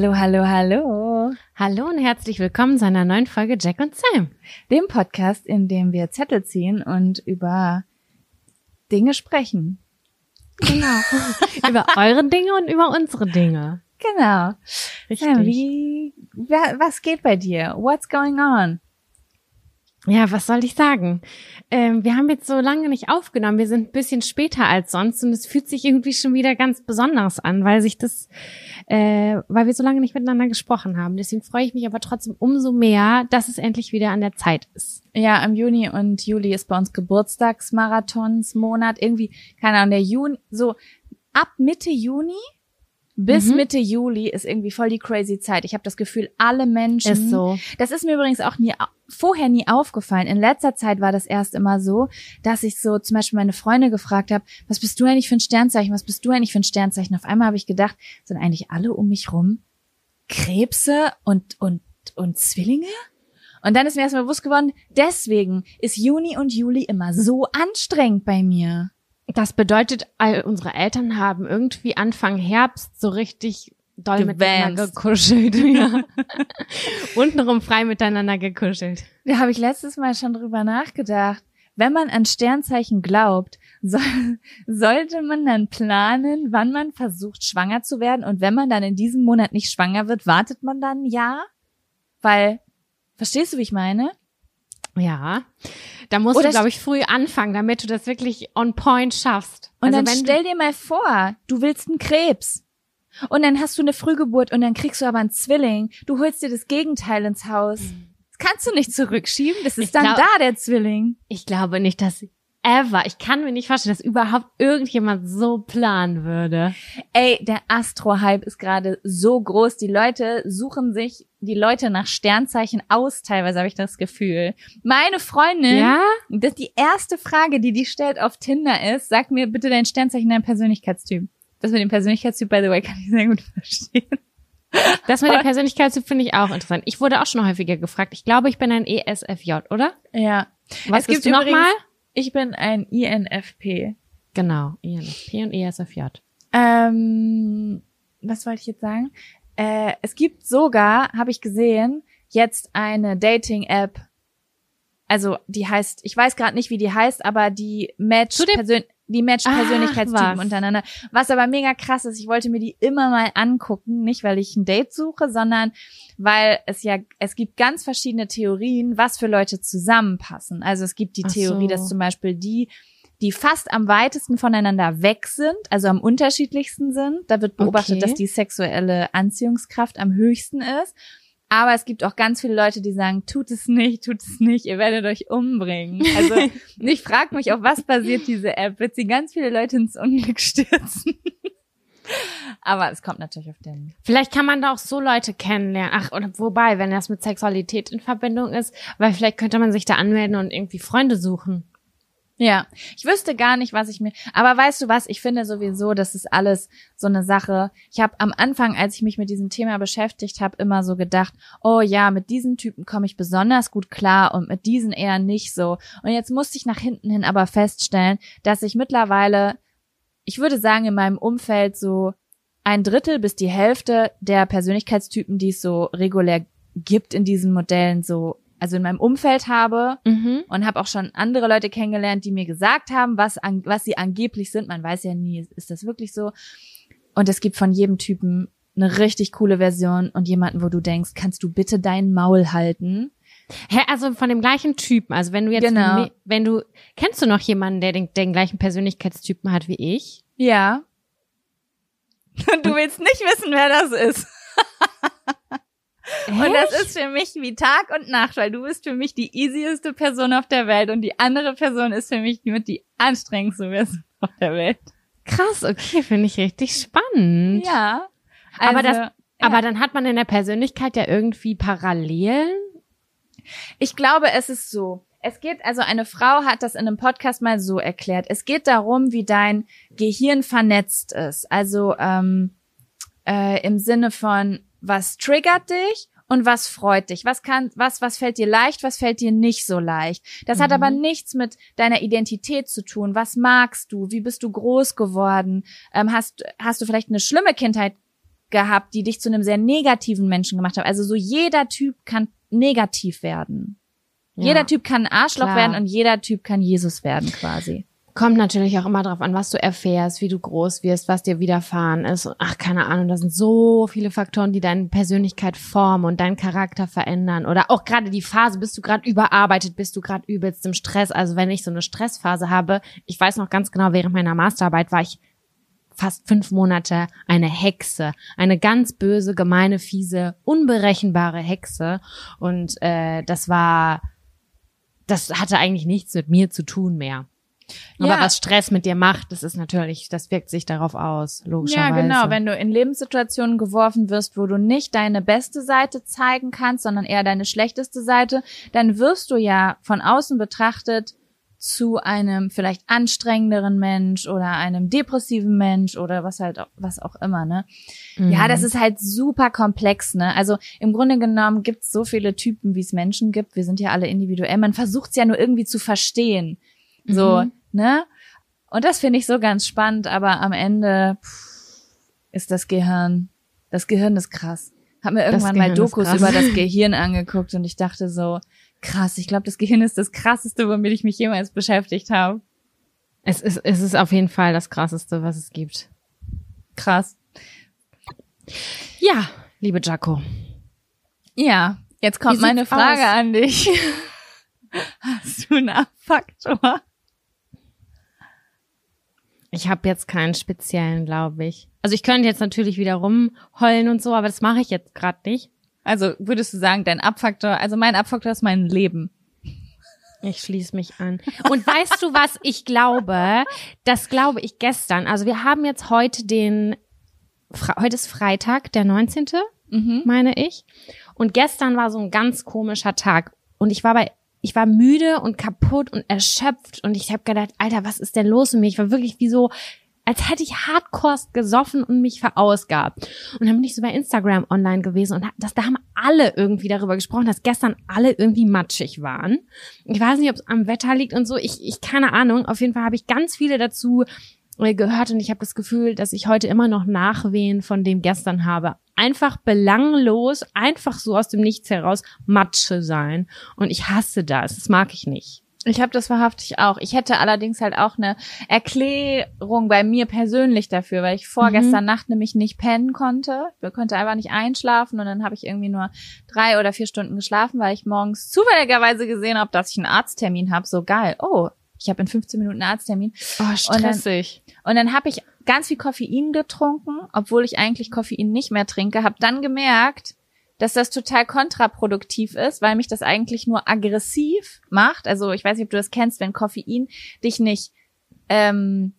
Hallo, hallo, hallo. Hallo und herzlich willkommen zu einer neuen Folge Jack und Sam. Dem Podcast, in dem wir Zettel ziehen und über Dinge sprechen. Genau. über eure Dinge und über unsere Dinge. Genau. Richtig. Sam, wie, wa- was geht bei dir? What's going on? Ja, was soll ich sagen? Ähm, wir haben jetzt so lange nicht aufgenommen. Wir sind ein bisschen später als sonst und es fühlt sich irgendwie schon wieder ganz besonders an, weil sich das, äh, weil wir so lange nicht miteinander gesprochen haben. Deswegen freue ich mich aber trotzdem umso mehr, dass es endlich wieder an der Zeit ist. Ja, im Juni und Juli ist bei uns Geburtstagsmarathonsmonat. Irgendwie, keine Ahnung, der Juni, so ab Mitte Juni bis Mhm. Mitte Juli ist irgendwie voll die crazy Zeit. Ich habe das Gefühl, alle Menschen. Ist so. Das ist mir übrigens auch nie vorher nie aufgefallen. In letzter Zeit war das erst immer so, dass ich so zum Beispiel meine Freunde gefragt habe, was bist du eigentlich für ein Sternzeichen? Was bist du eigentlich für ein Sternzeichen? Auf einmal habe ich gedacht, sind eigentlich alle um mich rum Krebse und und und Zwillinge? Und dann ist mir erstmal bewusst geworden, deswegen ist Juni und Juli immer so anstrengend bei mir. Das bedeutet, all unsere Eltern haben irgendwie Anfang Herbst so richtig doll miteinander Gewanzt. gekuschelt. Ja. Untenrum frei miteinander gekuschelt. Da habe ich letztes Mal schon drüber nachgedacht. Wenn man an Sternzeichen glaubt, soll, sollte man dann planen, wann man versucht, schwanger zu werden. Und wenn man dann in diesem Monat nicht schwanger wird, wartet man dann ein Jahr? Weil, verstehst du, wie ich meine? Ja. Da musst Oder du, glaube ich, früh anfangen, damit du das wirklich on point schaffst. Und also dann stell dir mal vor, du willst einen Krebs. Und dann hast du eine Frühgeburt und dann kriegst du aber einen Zwilling. Du holst dir das Gegenteil ins Haus. Das kannst du nicht zurückschieben. Das ist Ich dann glaub- da, der Zwilling. ich glaube nicht, dass ever, ich kann mir nicht vorstellen, dass überhaupt irgendjemand so planen würde. Ey, der Astro-Hype ist gerade so groß. Die Leute suchen sich die Leute nach Sternzeichen aus, teilweise habe ich das Gefühl. Meine Freundin, Ja? das die erste Frage, die die stellt auf Tinder ist, sag mir bitte dein Sternzeichen, dein Persönlichkeitstyp. Das mit dem Persönlichkeitstyp, by the way, kann ich sehr gut verstehen. Das mit der Persönlichkeitstyp finde ich auch interessant. Ich wurde auch schon häufiger gefragt. Ich glaube, ich bin ein ESFJ, oder? Ja. Was Es gibt nochmal? Ich bin ein INFP. Genau, INFP und ESFJ. Ähm, was wollte ich jetzt sagen? Äh, es gibt sogar, habe ich gesehen, jetzt eine Dating-App. Also die heißt, ich weiß gerade nicht, wie die heißt, aber die matcht Zu dem- Persön die matcht Ach, Persönlichkeitstypen was. untereinander. Was aber mega krass ist, ich wollte mir die immer mal angucken, nicht weil ich ein Date suche, sondern weil es ja, es gibt ganz verschiedene Theorien, was für Leute zusammenpassen. Also es gibt die Ach Theorie, so. dass zum Beispiel die, die fast am weitesten voneinander weg sind, also am unterschiedlichsten sind. Da wird beobachtet, Okay. dass die sexuelle Anziehungskraft am höchsten ist. Aber es gibt auch ganz viele Leute, die sagen, tut es nicht, tut es nicht, ihr werdet euch umbringen. Also ich frage mich, auf was basiert diese App? Wird sie ganz viele Leute ins Unglück stürzen? Aber es kommt natürlich auf den. Vielleicht kann man da auch so Leute kennenlernen. Ach, oder wobei, wenn das mit Sexualität in Verbindung ist, weil vielleicht könnte man sich da anmelden und irgendwie Freunde suchen. Ja, ich wüsste gar nicht, was ich mir. Aber weißt du was? Ich finde sowieso, das ist alles so eine Sache. Ich habe am Anfang, als ich mich mit diesem Thema beschäftigt habe, immer so gedacht: Oh ja, mit diesen Typen komme ich besonders gut klar und mit diesen eher nicht so. Und jetzt musste ich nach hinten hin aber feststellen, dass ich mittlerweile, ich würde sagen, in meinem Umfeld so ein Drittel bis die Hälfte der Persönlichkeitstypen, die es so regulär gibt in diesen Modellen, so also in meinem Umfeld habe Mhm. und habe auch schon andere Leute kennengelernt, die mir gesagt haben, was, an, was sie angeblich sind. Man weiß ja nie, ist das wirklich so? Und es gibt von jedem Typen eine richtig coole Version und jemanden, wo du denkst, kannst du bitte dein Maul halten? Hä, also von dem gleichen Typen. Also wenn du jetzt, Genau. wenn du, kennst du noch jemanden, der den, den gleichen Persönlichkeitstypen hat wie ich? Ja. Und du willst nicht wissen, wer das ist. Und das ist für mich wie Tag und Nacht, weil du bist für mich die easieste Person auf der Welt und die andere Person ist für mich mit die anstrengendste Person auf der Welt. krass, okay, finde ich richtig spannend. Ja. Aber Also, das- Aber dann hat man in der Persönlichkeit ja irgendwie Parallelen. Ich glaube, es ist so. Es geht, also eine Frau hat das in einem Podcast mal so erklärt. Es geht darum, wie dein Gehirn vernetzt ist. Also ähm, äh, im Sinne von, was triggert dich und was freut dich? Was kann, was, was fällt dir leicht, was fällt dir nicht so leicht? Das hat Mhm. aber nichts mit deiner Identität zu tun. Was magst du? Wie bist du groß geworden? Ähm, hast, hast du vielleicht eine schlimme Kindheit gehabt, die dich zu einem sehr negativen Menschen gemacht haben. Also so jeder Typ kann negativ werden. Ja, jeder Typ kann ein Arschloch klar. werden und jeder Typ kann Jesus werden quasi. Kommt natürlich auch immer drauf an, was du erfährst, wie du groß wirst, was dir widerfahren ist. Ach, keine Ahnung, da sind so viele Faktoren, die deine Persönlichkeit formen und deinen Charakter verändern. Oder auch gerade die Phase, bist du gerade überarbeitet, bist du gerade übelst im Stress. Also wenn ich so eine Stressphase habe, ich weiß noch ganz genau, während meiner Masterarbeit war ich fast fünf Monate eine Hexe, eine ganz böse, gemeine, fiese, unberechenbare Hexe. Und äh, das war, das hatte eigentlich nichts mit mir zu tun mehr. Aber Ja. was Stress mit dir macht, das ist natürlich, das wirkt sich darauf aus, Ja, logischerweise. genau. Wenn du in Lebenssituationen geworfen wirst, wo du nicht deine beste Seite zeigen kannst, sondern eher deine schlechteste Seite, dann wirst du ja von außen betrachtet zu einem vielleicht anstrengenderen Mensch oder einem depressiven Mensch oder was halt auch, was auch immer, ne? Mhm. Ja, das ist halt super komplex, ne? Also im Grunde genommen gibt's so viele Typen, wie es Menschen gibt. Wir sind ja alle individuell. Man versucht's ja nur irgendwie zu verstehen. So, Mhm. Ne? Und das finde ich so ganz spannend, aber am Ende pff, ist das Gehirn, das Gehirn ist krass. Hab mir irgendwann mal Dokus über das Gehirn angeguckt und ich dachte so, krass, ich glaube, das Gehirn ist das krasseste, womit ich mich jemals beschäftigt habe. Es ist, es ist auf jeden Fall das krasseste, was es gibt. Krass. Ja, liebe Jaco. Ja, jetzt kommt meine Frage aus? an dich. Hast du einen Abfaktor? Ich habe jetzt keinen speziellen, glaube ich. Also ich könnte jetzt natürlich wieder rumheulen und so, aber das mache ich jetzt gerade nicht. Also würdest du sagen, dein Abfaktor, also mein Abfaktor ist mein Leben. Ich schließe mich an. Und weißt du, was ich glaube? Das glaube ich gestern. Also wir haben jetzt heute den, Fre- heute ist Freitag, der 19., Mhm. meine ich. Und gestern war so ein ganz komischer Tag. Und ich war bei, ich war müde und kaputt und erschöpft. Und ich habe gedacht, Alter, was ist denn los mit mir? Ich war wirklich wie so, als hätte ich hardcore gesoffen und mich verausgabt. Und dann bin ich so bei Instagram online gewesen und das, da haben alle irgendwie darüber gesprochen, dass gestern alle irgendwie matschig waren. Ich weiß nicht, ob es am Wetter liegt und so. Ich, ich keine Ahnung. Auf jeden Fall habe ich ganz viele dazu gehört und ich habe das Gefühl, dass ich heute immer noch Nachwehen von dem gestern habe. Einfach belanglos, einfach so aus dem Nichts heraus Matsche sein. Und ich hasse das. Das mag ich nicht. Ich habe das wahrhaftig auch. Ich hätte allerdings halt auch eine Erklärung bei mir persönlich dafür, weil ich vorgestern Nacht nämlich nicht pennen konnte. Ich konnte einfach nicht einschlafen und dann habe ich irgendwie nur drei oder vier Stunden geschlafen, weil ich morgens zufälligerweise gesehen habe, dass ich einen Arzttermin habe. So geil. Oh, ich habe in 15 Minuten einen Arzttermin. Oh, stressig. Und dann habe ich ganz viel Koffein getrunken, obwohl ich eigentlich Koffein nicht mehr trinke. Habe dann gemerkt, dass das total kontraproduktiv ist, weil mich das eigentlich nur aggressiv macht. Also ich weiß nicht, ob du das kennst, wenn Koffein dich nicht ähm,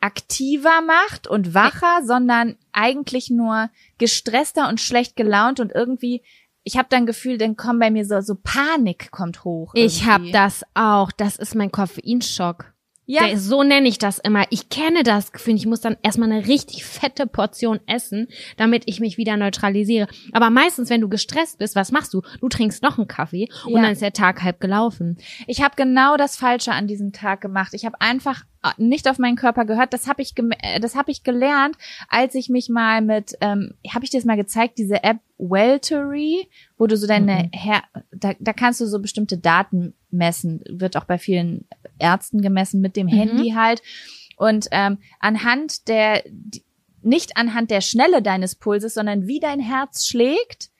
aktiver macht und wacher, sondern eigentlich nur gestresster und schlecht gelaunt und irgendwie ich habe dann Gefühl, dann kommt bei mir so so Panik kommt hoch. Ich habe irgendwie. das auch. Das ist mein Koffeinschock. ja Der, so nenne ich das immer. Ich kenne das Gefühl. Ich muss dann erstmal eine richtig fette Portion essen, damit ich mich wieder neutralisiere. Aber meistens, wenn du gestresst bist, was machst du? Du trinkst noch einen Kaffee und Ja. dann ist der Tag halb gelaufen. Ich habe genau das Falsche an diesem Tag gemacht. Ich habe einfach äh, nicht auf meinen Körper gehört. Das habe ich, äh, das habe ich gelernt, als ich mich mal mit, ähm, habe ich dir das mal gezeigt, diese App Weltery, wo du so deine, Her da, da kannst du so bestimmte Daten messen. Wird auch bei vielen Ärzten gemessen mit dem Handy halt. Und ähm, anhand der, nicht anhand der Schnelle deines Pulses, sondern wie dein Herz schlägt,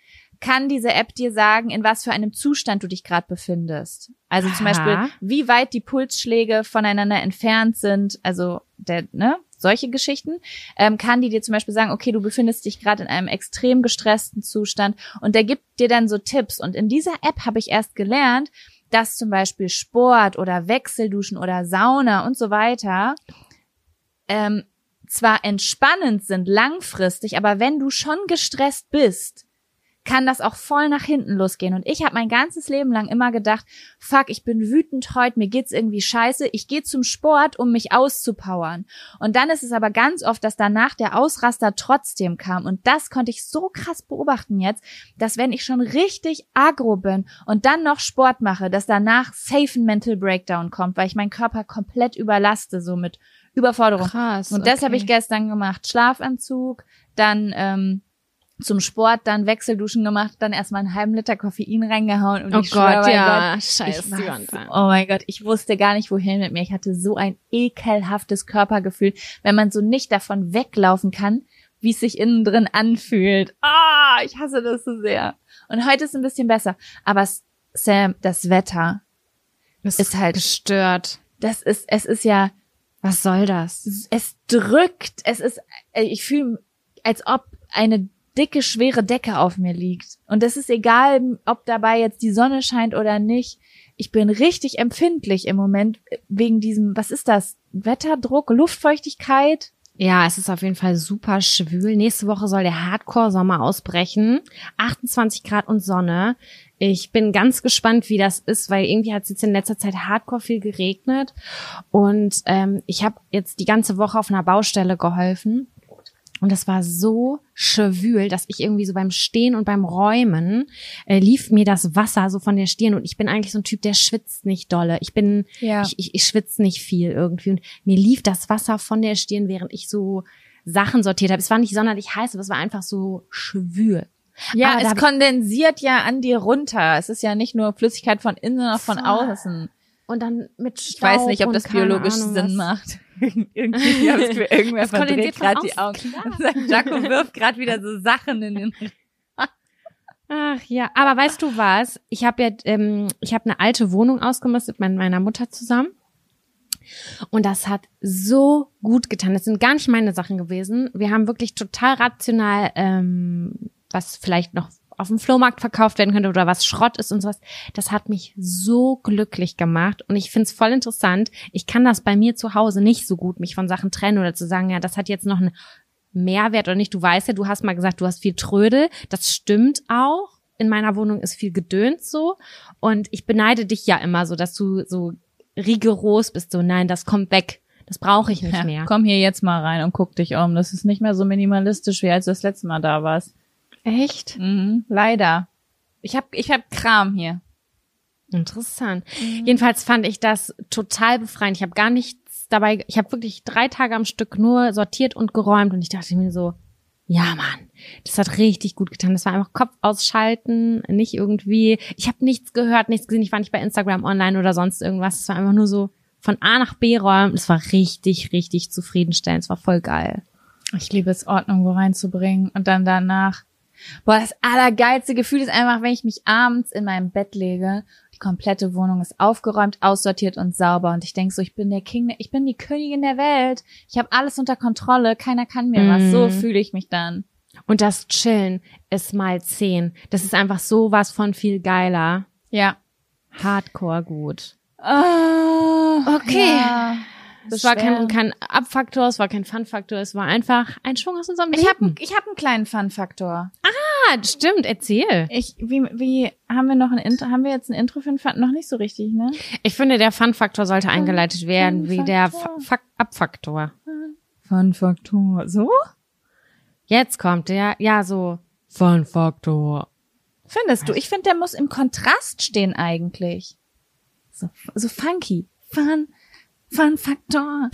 kann diese App dir sagen, in was für einem Zustand du dich gerade befindest. Also zum Aha. Beispiel, wie weit die Pulsschläge voneinander entfernt sind, also der, ne, solche Geschichten, ähm, kann die dir zum Beispiel sagen, okay, du befindest dich gerade in einem extrem gestressten Zustand und der gibt dir dann so Tipps. Und in dieser App habe ich erst gelernt, dass zum Beispiel Sport oder Wechselduschen oder Sauna und so weiter ähm, zwar entspannend sind langfristig, aber wenn du schon gestresst bist, kann das auch voll nach hinten losgehen. Und ich habe mein ganzes Leben lang immer gedacht, fuck, ich bin wütend heute, mir geht's irgendwie scheiße, ich gehe zum Sport, um mich auszupowern. Und dann ist es aber ganz oft, dass danach der Ausraster trotzdem kam. Und das konnte ich so krass beobachten jetzt, dass wenn ich schon richtig agro bin und dann noch Sport mache, dass danach safe ein Mental Breakdown kommt, weil ich meinen Körper komplett überlaste, so mit Überforderung. Krass. Und das okay. habe ich gestern gemacht. Schlafanzug, dann ähm, zum Sport, dann Wechselduschen gemacht, dann erstmal einen halben Liter Koffein reingehauen. Und Oh ich Gott, bei ja. Gott, Scheiße, ich war oh mein Gott, ich wusste gar nicht, wohin mit mir. Ich hatte so ein ekelhaftes Körpergefühl, wenn man so nicht davon weglaufen kann, wie es sich innen drin anfühlt. Ah, ich hasse das so sehr. Und heute ist ein bisschen besser. Aber Sam, das Wetter, Das ist halt- gestört. das ist, es ist ja, Was soll das? es drückt, es ist, äh, ich fühle, als ob eine dicke, schwere Decke auf mir liegt. Und es ist egal, ob dabei jetzt die Sonne scheint oder nicht. Ich bin richtig empfindlich im Moment wegen diesem, was ist das? Wetterdruck, Luftfeuchtigkeit? Ja, es ist auf jeden Fall super schwül. Nächste Woche soll der Hardcore-Sommer ausbrechen. 28 Grad und Sonne. Ich bin ganz gespannt, wie das ist, weil irgendwie hat es jetzt in letzter Zeit hardcore viel geregnet. Und ähm, ich habe jetzt die ganze Woche auf einer Baustelle geholfen. Und das war so schwül, dass ich irgendwie so beim Stehen und beim Räumen äh, lief mir das Wasser so von der Stirn. Und ich bin eigentlich so ein Typ, der schwitzt nicht dolle. Ich bin Ja. ich, ich, ich schwitze nicht viel irgendwie. Und mir lief das Wasser von der Stirn, während ich so Sachen sortiert habe. Es war nicht sonderlich heiß, aber es war einfach so schwül. Ja, Aber es kondensiert ja an dir runter. Es ist ja nicht nur Flüssigkeit von innen, sondern von Voll. außen. Und dann mit Staub Ich weiß nicht, ob das biologisch Ahnung Sinn macht. Irgendwie habe ich irgendwer verdreht gerade die Augen. Jaco wirft gerade wieder so Sachen in den Ach ja, aber weißt du was? Ich habe ja, ähm, ich habe eine alte Wohnung ausgemistet mit meiner Mutter zusammen. Und das hat so gut getan. Das sind gar nicht meine Sachen gewesen. Wir haben wirklich total rational, ähm, was vielleicht noch auf dem Flohmarkt verkauft werden könnte oder was Schrott ist und sowas. Das hat mich so glücklich gemacht und ich find's voll interessant. Ich kann das bei mir zu Hause nicht so gut, mich von Sachen trennen oder zu sagen, ja, das hat jetzt noch einen Mehrwert oder nicht. Du weißt ja, du hast mal gesagt, du hast viel Trödel. Das stimmt auch. In meiner Wohnung ist viel Gedöns so. Und ich beneide dich ja immer so, dass du so rigoros bist. So, nein, das kommt weg. Das brauche ich nicht Ja, mehr. Komm hier jetzt mal rein und guck dich um. Das ist nicht mehr so minimalistisch, wie als du das letzte Mal da warst. Echt? Mhm, leider. Ich hab, ich hab Kram hier. Interessant. Jedenfalls fand ich das total befreiend. Ich habe gar nichts dabei. Ich habe wirklich drei Tage am Stück nur sortiert und geräumt und ich dachte mir so, ja Mann, das hat richtig gut getan. Das war einfach Kopf ausschalten, nicht irgendwie. Ich habe nichts gehört, nichts gesehen. Ich war nicht bei Instagram online oder sonst irgendwas. Es war einfach nur so von A nach B räumen. Es war richtig, richtig zufriedenstellend. Es war voll geil. Ich liebe es, Ordnung wo reinzubringen und dann danach. Boah, das allergeilste Gefühl ist einfach, wenn ich mich abends in meinem Bett lege. Die komplette Wohnung ist aufgeräumt, aussortiert und sauber. Und ich denk so, ich bin der King, ich bin die Königin der Welt. Ich habe alles unter Kontrolle. Keiner kann mir was. So Mm. fühle ich mich dann. Und das Chillen ist mal zehn. Das ist einfach so was von viel geiler. Ja. Hardcore gut. Ah, Okay. Ja. Es war kein, kein Abfaktor, es war kein Fun-Faktor, es war einfach ein Schwung aus unserem Ich Leben. habe ich hab einen kleinen Fun-Faktor. ah, stimmt, erzähl. Ich, wie, wie, haben wir noch ein Intro, haben wir jetzt ein Intro für den Fun? Noch nicht so richtig, ne? Ich finde, der Fun-Faktor sollte eingeleitet werden, wie der. Fa- Fak- Abfaktor. Fun-Faktor. So? Jetzt kommt der, ja, so. Fun-Faktor. Findest du? Ich finde, der muss im Kontrast stehen eigentlich. So, so funky. Fun, Fun-Faktor.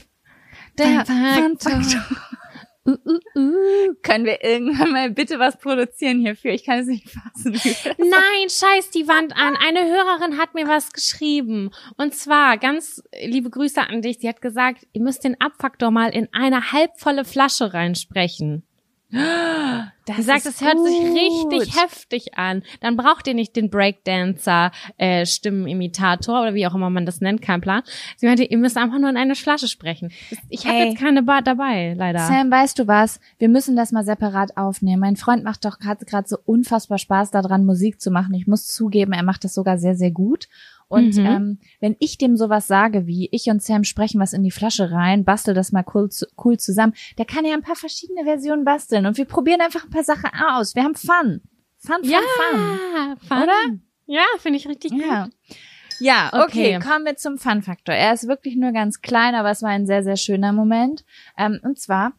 Der Fun-Faktor. Fun-Faktor. Uh, uh, uh. Können wir irgendwann mal bitte was produzieren hierfür? Ich kann es nicht fassen. Nein, scheiß die Wand an. Eine Hörerin hat mir was geschrieben. Und zwar, ganz liebe Grüße an dich. Sie hat gesagt, ihr müsst den Abfaktor mal in eine halbvolle Flasche reinsprechen. Das Sie sagt, es hört sich richtig heftig an. Dann braucht ihr nicht den Breakdancer, äh, Stimmenimitator oder wie auch immer man das nennt, kein Plan. Sie meinte, ihr müsst einfach nur in eine Flasche sprechen. Ich habe jetzt keine Bar dabei, leider. Sam, weißt du was? Wir müssen das mal separat aufnehmen. Mein Freund macht doch gerade so unfassbar Spaß daran, Musik zu machen. Ich muss zugeben, er macht das sogar sehr, sehr gut. Und Mhm. ähm, wenn ich dem sowas sage, wie ich und Sam sprechen was in die Flasche rein, bastel das mal cool, cool zusammen, der kann ja ein paar verschiedene Versionen basteln und wir probieren einfach ein paar Sachen aus. Wir haben Fun. Fun, fun, ja, fun. fun. Oder? Ja, finde ich richtig gut. Ja. Ja, okay. Okay. kommen wir zum Fun-Faktor. Er ist wirklich nur ganz klein, aber es war ein sehr, sehr schöner Moment. Ähm, und zwar,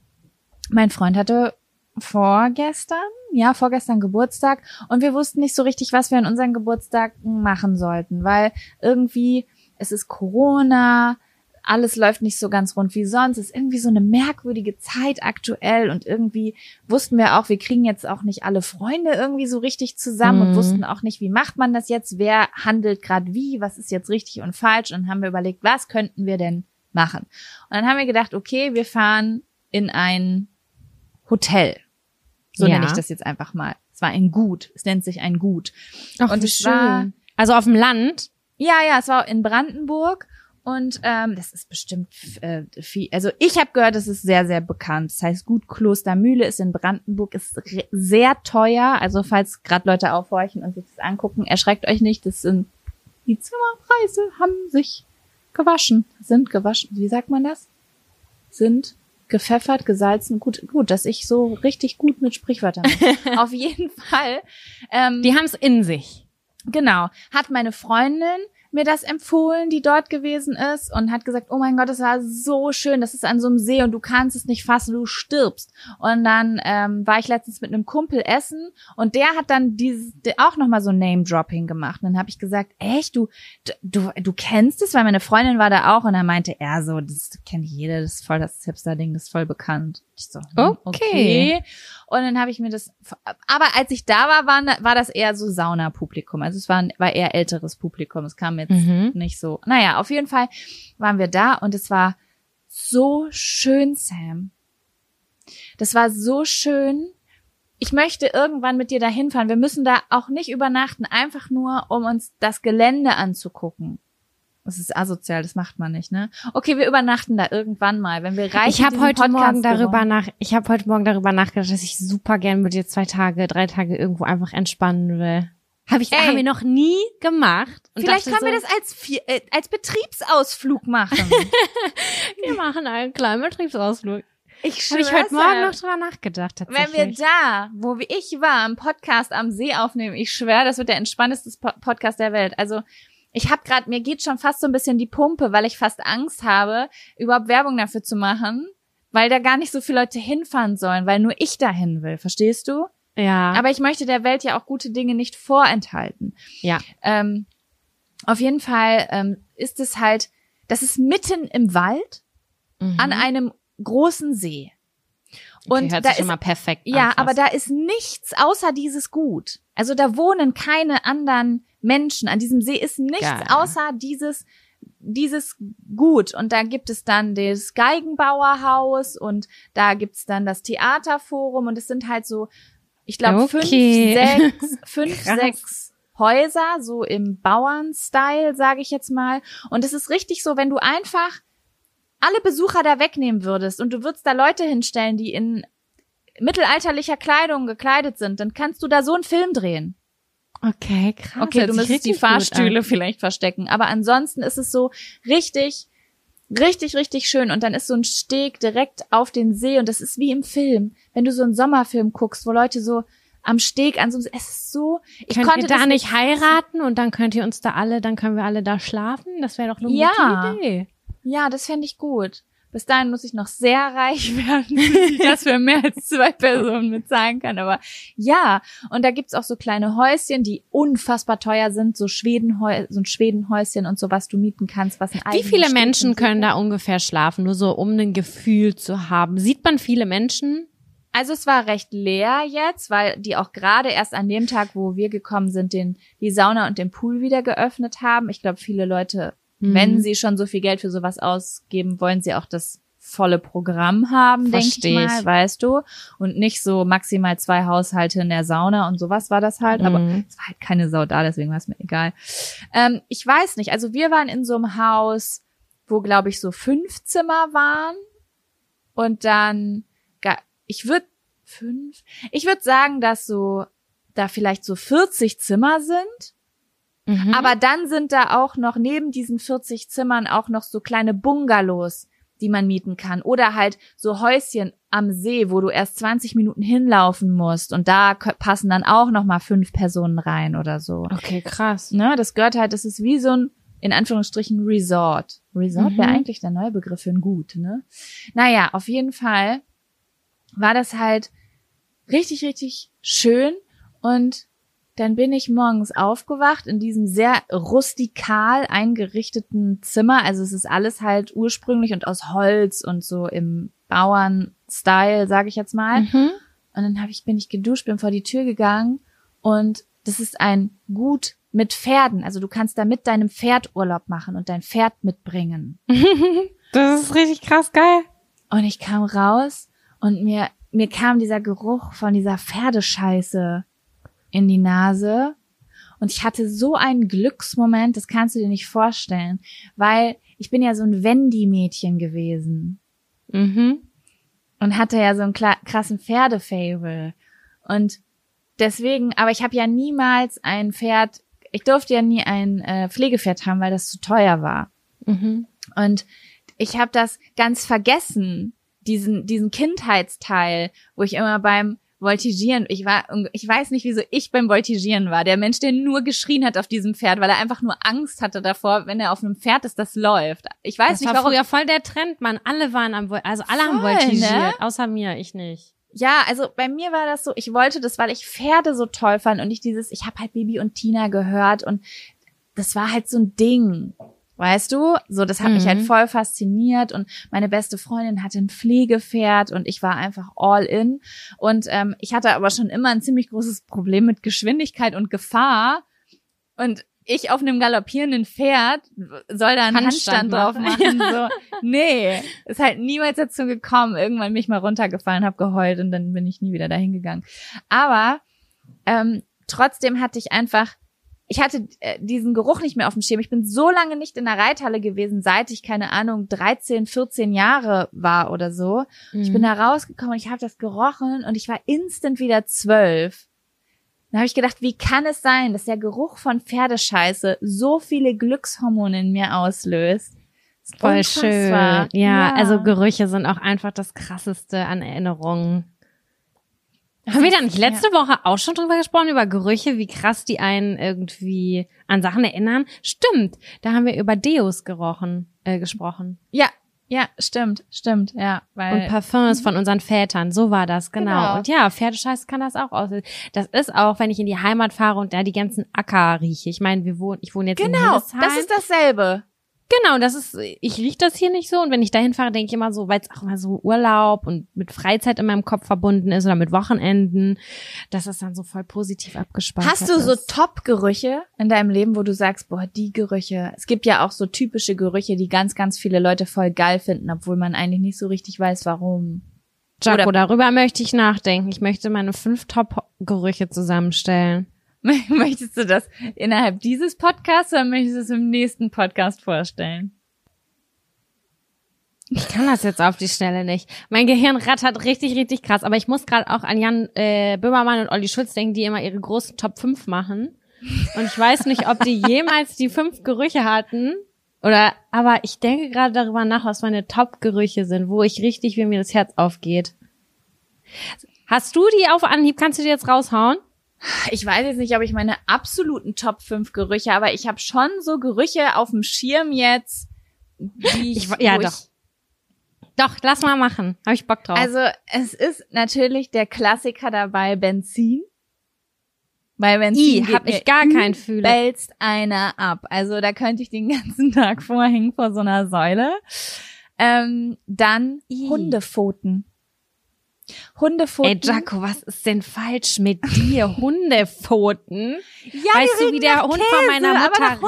mein Freund hatte vorgestern, ja, vorgestern Geburtstag und wir wussten nicht so richtig, was wir an unseren Geburtstagen machen sollten, weil irgendwie es ist Corona, alles läuft nicht so ganz rund wie sonst. Es ist irgendwie so eine merkwürdige Zeit aktuell und irgendwie wussten wir auch, wir kriegen jetzt auch nicht alle Freunde irgendwie so richtig zusammen und Mhm. wussten auch nicht, wie macht man das jetzt, wer handelt gerade wie, was ist jetzt richtig und falsch und haben wir überlegt, was könnten wir denn machen? Und dann haben wir gedacht, okay, wir fahren in ein Hotel. So Ja. nenne ich das jetzt einfach mal. Es war ein Gut. Es nennt sich ein Gut. Ach, Und wie es war- schön. Also auf dem Land. Ja, ja, es war in Brandenburg und ähm, das ist bestimmt äh, viel. Also ich habe gehört, es ist sehr, sehr bekannt. Das heißt, Gut Klostermühle ist in Brandenburg, ist sehr teuer. Also falls gerade Leute aufhorchen und sich das angucken, erschreckt euch nicht. Das sind die Zimmerpreise haben sich gewaschen, sind gewaschen. Wie sagt man das? Sind gepfeffert, gesalzen. Gut, gut, dass ich so richtig gut mit Sprichwörtern bin. Auf jeden Fall. Ähm, Die haben es in sich. Genau. Hat meine Freundin mir das empfohlen, die dort gewesen ist und hat gesagt, oh mein Gott, das war so schön, das ist an so einem See und du kannst es nicht fassen, du stirbst. Und dann ähm, war ich letztens mit einem Kumpel essen und der hat dann dieses auch nochmal so Name-Dropping gemacht. Und dann habe ich gesagt, echt, du, du, du kennst es, weil meine Freundin war da auch und dann meinte er so, das kennt jeder, das ist voll das Hipster-Ding, das ist voll bekannt. Ich so, hm, Okay. und dann habe ich mir das, aber als ich da war, war, war das eher so Saunapublikum. Also es war, war eher älteres Publikum. Es kam jetzt Mhm. nicht so. Naja, auf jeden Fall waren wir da und es war so schön, Sam. Das war so schön. Ich möchte irgendwann mit dir da hinfahren. Wir müssen da auch nicht übernachten, einfach nur, um uns das Gelände anzugucken. Das ist asozial, das macht man nicht, ne? Okay, wir übernachten da irgendwann mal, wenn wir reich Ich habe heute Podcast Morgen darüber geworden- nach, ich habe heute Morgen darüber nachgedacht, dass ich super gern mit dir zwei Tage, drei Tage irgendwo einfach entspannen will. Habe ich, Ey. haben wir noch nie gemacht. Vielleicht können wir so, das als, äh, als Betriebsausflug machen. Wir machen einen kleinen Betriebsausflug. Ich Habe ich heute Morgen noch drüber nachgedacht, Wenn tatsächlich. wir da, wo ich war, im Podcast am See aufnehmen, ich schwöre, das wird der entspannteste Po- Podcast der Welt. Also ich habe gerade, mir geht schon fast so ein bisschen die Pumpe, weil ich fast Angst habe, überhaupt Werbung dafür zu machen, weil da gar nicht so viele Leute hinfahren sollen, weil nur ich dahin will, verstehst du? ja. Aber ich möchte der Welt ja auch gute Dinge nicht vorenthalten. ja. Ähm, auf jeden Fall ähm, ist es halt, das ist mitten im Wald Mhm. an einem großen See. Okay, Und hört da sich schon ist mal perfekt ja, an. aber da ist nichts außer dieses Gut. Also da wohnen keine anderen Menschen. An diesem See ist nichts Geil. außer dieses dieses Gut. Und da gibt es dann das Geigenbauerhaus und da gibt's dann das Theaterforum und es sind halt so, ich glaube, Okay. fünf, sechs, fünf, Krass. sechs Häuser, so im Bauernstyle, sage ich jetzt mal. Und es ist richtig so, wenn du einfach alle Besucher da wegnehmen würdest und du würdest da Leute hinstellen, die in mittelalterlicher Kleidung gekleidet sind, dann kannst du da so einen Film drehen. Okay, krass. Okay, du müsstest die. Fahrstühle vielleicht verstecken, aber ansonsten ist es so richtig, richtig, richtig schön und dann ist so ein Steg direkt auf den See und das ist wie im Film, wenn du so einen Sommerfilm guckst, wo Leute so am Steg an so einem es ist so, ich Könnt konnte ihr da nicht heiraten und dann könnt ihr uns da alle, dann können wir alle da schlafen? Das wäre doch eine Ja. gute Idee. Ja, das fände ich gut. Bis dahin muss ich noch sehr reich werden, bis ich das für mehr als zwei Personen bezahlen kann. Aber ja, und da gibt's auch so kleine Häuschen, die unfassbar teuer sind, so Schwedenhäu so ein Schwedenhäuschen und so, was du mieten kannst, was ein Wie viele Stück Menschen können da ungefähr schlafen? Nur so, um ein Gefühl zu haben. Sieht man viele Menschen? Also es war recht leer jetzt, weil die auch gerade erst an dem Tag, wo wir gekommen sind, den die Sauna und den Pool wieder geöffnet haben. Ich glaube, viele Leute, Mhm. wenn sie schon so viel Geld für sowas ausgeben, wollen sie auch das volle Programm haben, denke ich mal, weißt du? Und nicht so maximal zwei Haushalte in der Sauna und sowas war das halt. Aber Mhm. es war halt keine Sau da, deswegen war es mir egal. Ähm, ich weiß nicht. Also wir waren in so einem Haus, wo glaube ich so fünf Zimmer waren und dann, ich würde fünf, ich würde sagen, dass so da vielleicht so 40 Zimmer sind. Mhm. Aber dann sind da auch noch neben diesen 40 Zimmern auch noch so kleine Bungalows, die man mieten kann. Oder halt so Häuschen am See, wo du erst 20 Minuten hinlaufen musst und da passen dann auch noch mal fünf Personen rein oder so. Okay, krass. Ne, das gehört halt, das ist wie so ein in Anführungsstrichen Resort. Resort Mhm. wäre eigentlich der neue Begriff für ein Gut, ne? Naja, auf jeden Fall war das halt richtig, richtig schön und dann bin ich morgens aufgewacht in diesem sehr rustikal eingerichteten Zimmer. Also es ist alles halt ursprünglich und aus Holz und so im Bauern-Style, sage ich jetzt mal. Mhm. Und dann hab ich, bin ich geduscht, bin vor die Tür gegangen und das ist ein Gut mit Pferden. Also du kannst da mit deinem Pferd Urlaub machen und dein Pferd mitbringen. Das ist richtig krass geil. Und ich kam raus und mir, mir kam dieser Geruch von dieser Pferdescheiße in die Nase. Und ich hatte so einen Glücksmoment, das kannst du dir nicht vorstellen, weil ich bin ja so ein Wendy-Mädchen gewesen Mhm. und hatte ja so einen krassen Pferdefable. Und deswegen, aber ich habe ja niemals ein Pferd, ich durfte ja nie ein äh, Pflegepferd haben, weil das zu teuer war. Mhm. Und ich habe das ganz vergessen, diesen, diesen Kindheitsteil, wo ich immer beim Voltigieren, ich war, ich weiß nicht, wieso ich beim Voltigieren war. Der Mensch, der nur geschrien hat auf diesem Pferd, weil er einfach nur Angst hatte davor, wenn er auf einem Pferd ist, das läuft. Ich weiß Das nicht, war warum. früher voll der Trend, Mann. Alle waren am, also alle haben Voll, voltigiert, ne? außer mir, ich nicht. Ja, also bei mir war das so, ich wollte das, weil ich Pferde so toll fand und ich dieses, ich habe halt Bibi und Tina gehört und das war halt so ein Ding. Weißt du? So, das hat mich Mhm. halt voll fasziniert und meine beste Freundin hatte ein Pflegepferd und ich war einfach all in. Und ähm, ich hatte aber schon immer ein ziemlich großes Problem mit Geschwindigkeit und Gefahr. Und ich auf einem galoppierenden Pferd soll da einen Handstand Handstand, drauf machen. So, nee, ist halt niemals dazu gekommen. Irgendwann bin ich mal runtergefallen, habe geheult und dann bin ich nie wieder dahin gegangen. Aber ähm, trotzdem hatte ich einfach, ich hatte äh, diesen Geruch nicht mehr auf dem Schirm. Ich bin so lange nicht in der Reithalle gewesen, seit ich, keine Ahnung, 13, 14 Jahre war oder so. Ich Mhm. bin da rausgekommen und ich habe das gerochen und ich war instant wieder zwölf. Dann habe ich gedacht, wie kann es sein, dass der Geruch von Pferdescheiße so viele Glückshormone in mir auslöst? Voll unfassbar. schön. Ja, also Gerüche sind auch einfach das krasseste an Erinnerungen. Haben wir da nicht letzte Woche auch schon drüber gesprochen, über Gerüche, wie krass die einen irgendwie an Sachen erinnern? Stimmt, da haben wir über Deos gerochen, äh, gesprochen. Ja, ja, stimmt, stimmt, ja, weil Und Parfums von unseren Vätern, so war das, genau. Genau. Und ja, Pferdescheiß kann das auch aussehen. Das ist auch, wenn ich in die Heimat fahre und da die ganzen Acker rieche. Ich meine, wir wohnen, ich wohne jetzt in genau, das ist dasselbe. Genau, das ist, ich riech das hier nicht so und wenn ich dahin fahre, denke ich immer so, weil es auch immer so Urlaub und mit Freizeit in meinem Kopf verbunden ist oder mit Wochenenden, dass das dann so voll positiv abgespeichert Hast du so ist. Top-Gerüche in deinem Leben, wo du sagst, boah, die Gerüche. Es gibt ja auch so typische Gerüche, die ganz, ganz viele Leute voll geil finden, obwohl man eigentlich nicht so richtig weiß, warum. Jaco, darüber möchte ich nachdenken. Ich möchte meine fünf Top-Gerüche zusammenstellen. Möchtest du das innerhalb dieses Podcasts oder möchtest du es im nächsten Podcast vorstellen? Ich kann das jetzt auf die Schnelle nicht. Mein Gehirn rattert richtig, richtig krass. Aber ich muss gerade auch an Jan äh, Böhmermann und Olli Schulz denken, die immer ihre großen Top 5 machen. Und ich weiß nicht, ob die jemals die fünf Gerüche hatten. Oder, aber ich denke gerade darüber nach, was meine Top-Gerüche sind, wo ich richtig, wie mir das Herz aufgeht. Hast du die auf Anhieb? Kannst du die jetzt raushauen? Ich weiß jetzt nicht, ob ich meine absoluten Top 5 Gerüche, aber ich habe schon so Gerüche auf dem Schirm jetzt, die ich, Ich, ja, doch. Doch, lass mal machen. Habe ich Bock drauf. Also es ist natürlich der Klassiker dabei Benzin. Bei Benzin I, geht hab ich gar keinen Fühler. Wälzt einer ab. Also da könnte ich den ganzen Tag vorhängen vor so einer Säule. Ähm, dann I. Hundepfoten. Hundepfoten. Ey, Jaco, was ist denn falsch mit dir? Hundepfoten? ja, weißt du, wie der Hund Käse, von meiner Mutter aber.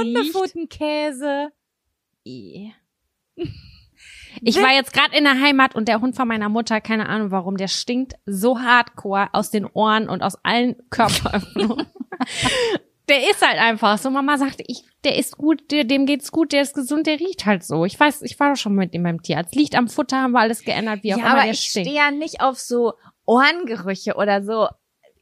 I. Ich war jetzt gerade in der Heimat und der Hund von meiner Mutter, keine Ahnung warum, der stinkt so hardcore aus den Ohren und aus allen Körperöffnungen. der ist halt einfach so. Mama sagte, ich, der ist gut, der, dem geht's gut, der ist gesund, der riecht halt so. Ich weiß, ich war doch schon mit ihm beim Tierarzt. Liegt am Futter, haben wir alles geändert, wie auch ja, immer aber der ich stehe ja nicht auf so Ohrengerüche oder so.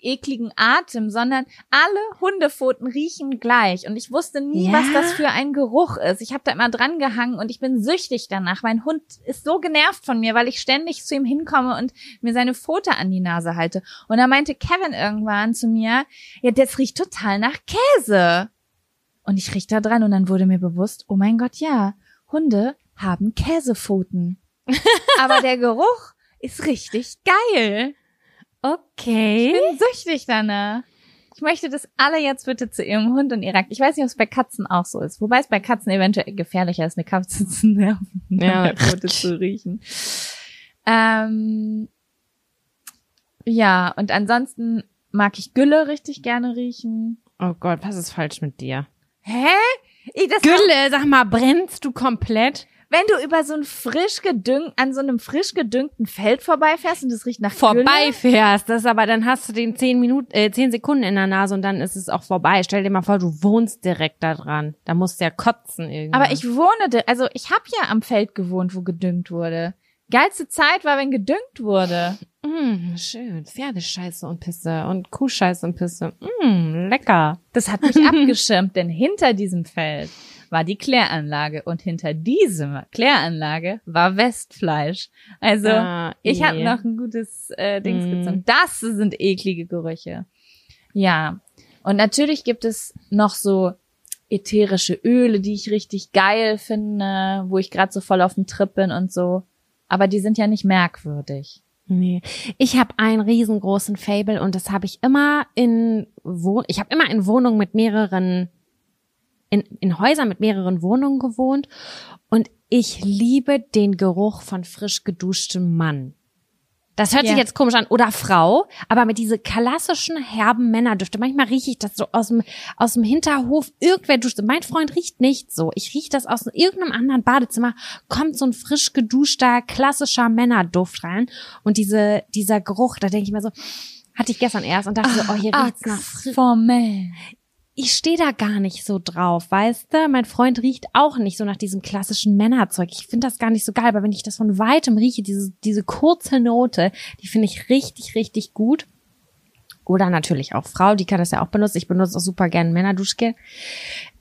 Ekligen Atem, sondern alle Hundepfoten riechen gleich. Und ich wusste nie, Ja? was das für ein Geruch ist. Ich habe da immer dran gehangen und ich bin süchtig danach. Mein Hund ist so genervt von mir, weil ich ständig zu ihm hinkomme und mir seine Pfote an die Nase halte. Und da meinte Kevin irgendwann zu mir, ja, das riecht total nach Käse. Und ich riech da dran und dann wurde mir bewusst, oh mein Gott, ja, Hunde haben Käsepfoten. Aber der Geruch ist richtig geil. Okay. Ich bin süchtig danach. Ich möchte, dass alle jetzt bitte zu ihrem Hund und ihrer, ich weiß nicht, ob es bei Katzen auch so ist, wobei es bei Katzen eventuell gefährlicher ist, eine Katze zu nerven, Ja. Pfote zu riechen. Ähm, ja, und ansonsten mag ich Gülle richtig gerne riechen. Oh Gott, was ist falsch mit dir? Hä? Ich, das Gülle, sag mal, brennst du komplett? Wenn du über so ein frisch gedüngt, an so einem frisch gedüngten Feld vorbeifährst und es riecht nach Vorbeifährst, das aber dann hast du den zehn Minuten, äh, zehn Sekunden in der Nase und dann ist es auch vorbei. Stell dir mal vor, du wohnst direkt da dran. Da musst du ja kotzen irgendwie. Aber ich wohne, also ich habe ja am Feld gewohnt, wo gedüngt wurde. Geilste Zeit war, wenn gedüngt wurde. Mm, schön. Pferdescheiße und Pisse und Kuhscheiße und Pisse. Mm, lecker. Das hat mich abgeschirmt, denn hinter diesem Feld war die Kläranlage und hinter diesem Kläranlage war Westfleisch. Also Ah, ich eh. habe noch ein gutes äh, Dings Mm. gezogen. Das sind eklige Gerüche. Ja. Und natürlich gibt es noch so ätherische Öle, die ich richtig geil finde, wo ich gerade so voll auf dem Trip bin und so. Aber die sind ja nicht merkwürdig. Nee. Ich habe einen riesengroßen Fable und das habe ich immer in Wohn ich habe immer in Wohnungen mit mehreren in, in Häusern mit mehreren Wohnungen gewohnt und ich liebe den Geruch von frisch geduschtem Mann. Das hört Ja. sich jetzt komisch an oder Frau, aber mit diese klassischen herben Männerdüfte. Manchmal rieche ich das so aus dem aus dem Hinterhof. Irgendwer duscht. Mein Freund riecht nicht so. Ich rieche das aus irgendeinem anderen Badezimmer. Kommt so ein frisch geduschter klassischer Männerduft rein und diese dieser Geruch. Da denke ich mir so, hatte ich gestern erst und dachte so, oh hier riecht's nach frisch formell. Ich stehe da gar nicht so drauf, weißt du? Mein Freund riecht auch nicht so nach diesem klassischen Männerzeug. Ich finde das gar nicht so geil, aber wenn ich das von weitem rieche, diese, diese kurze Note, die finde ich richtig, richtig gut. Oder natürlich auch Frau, die kann das ja auch benutzen. Ich benutze auch super gerne Männerduschgel.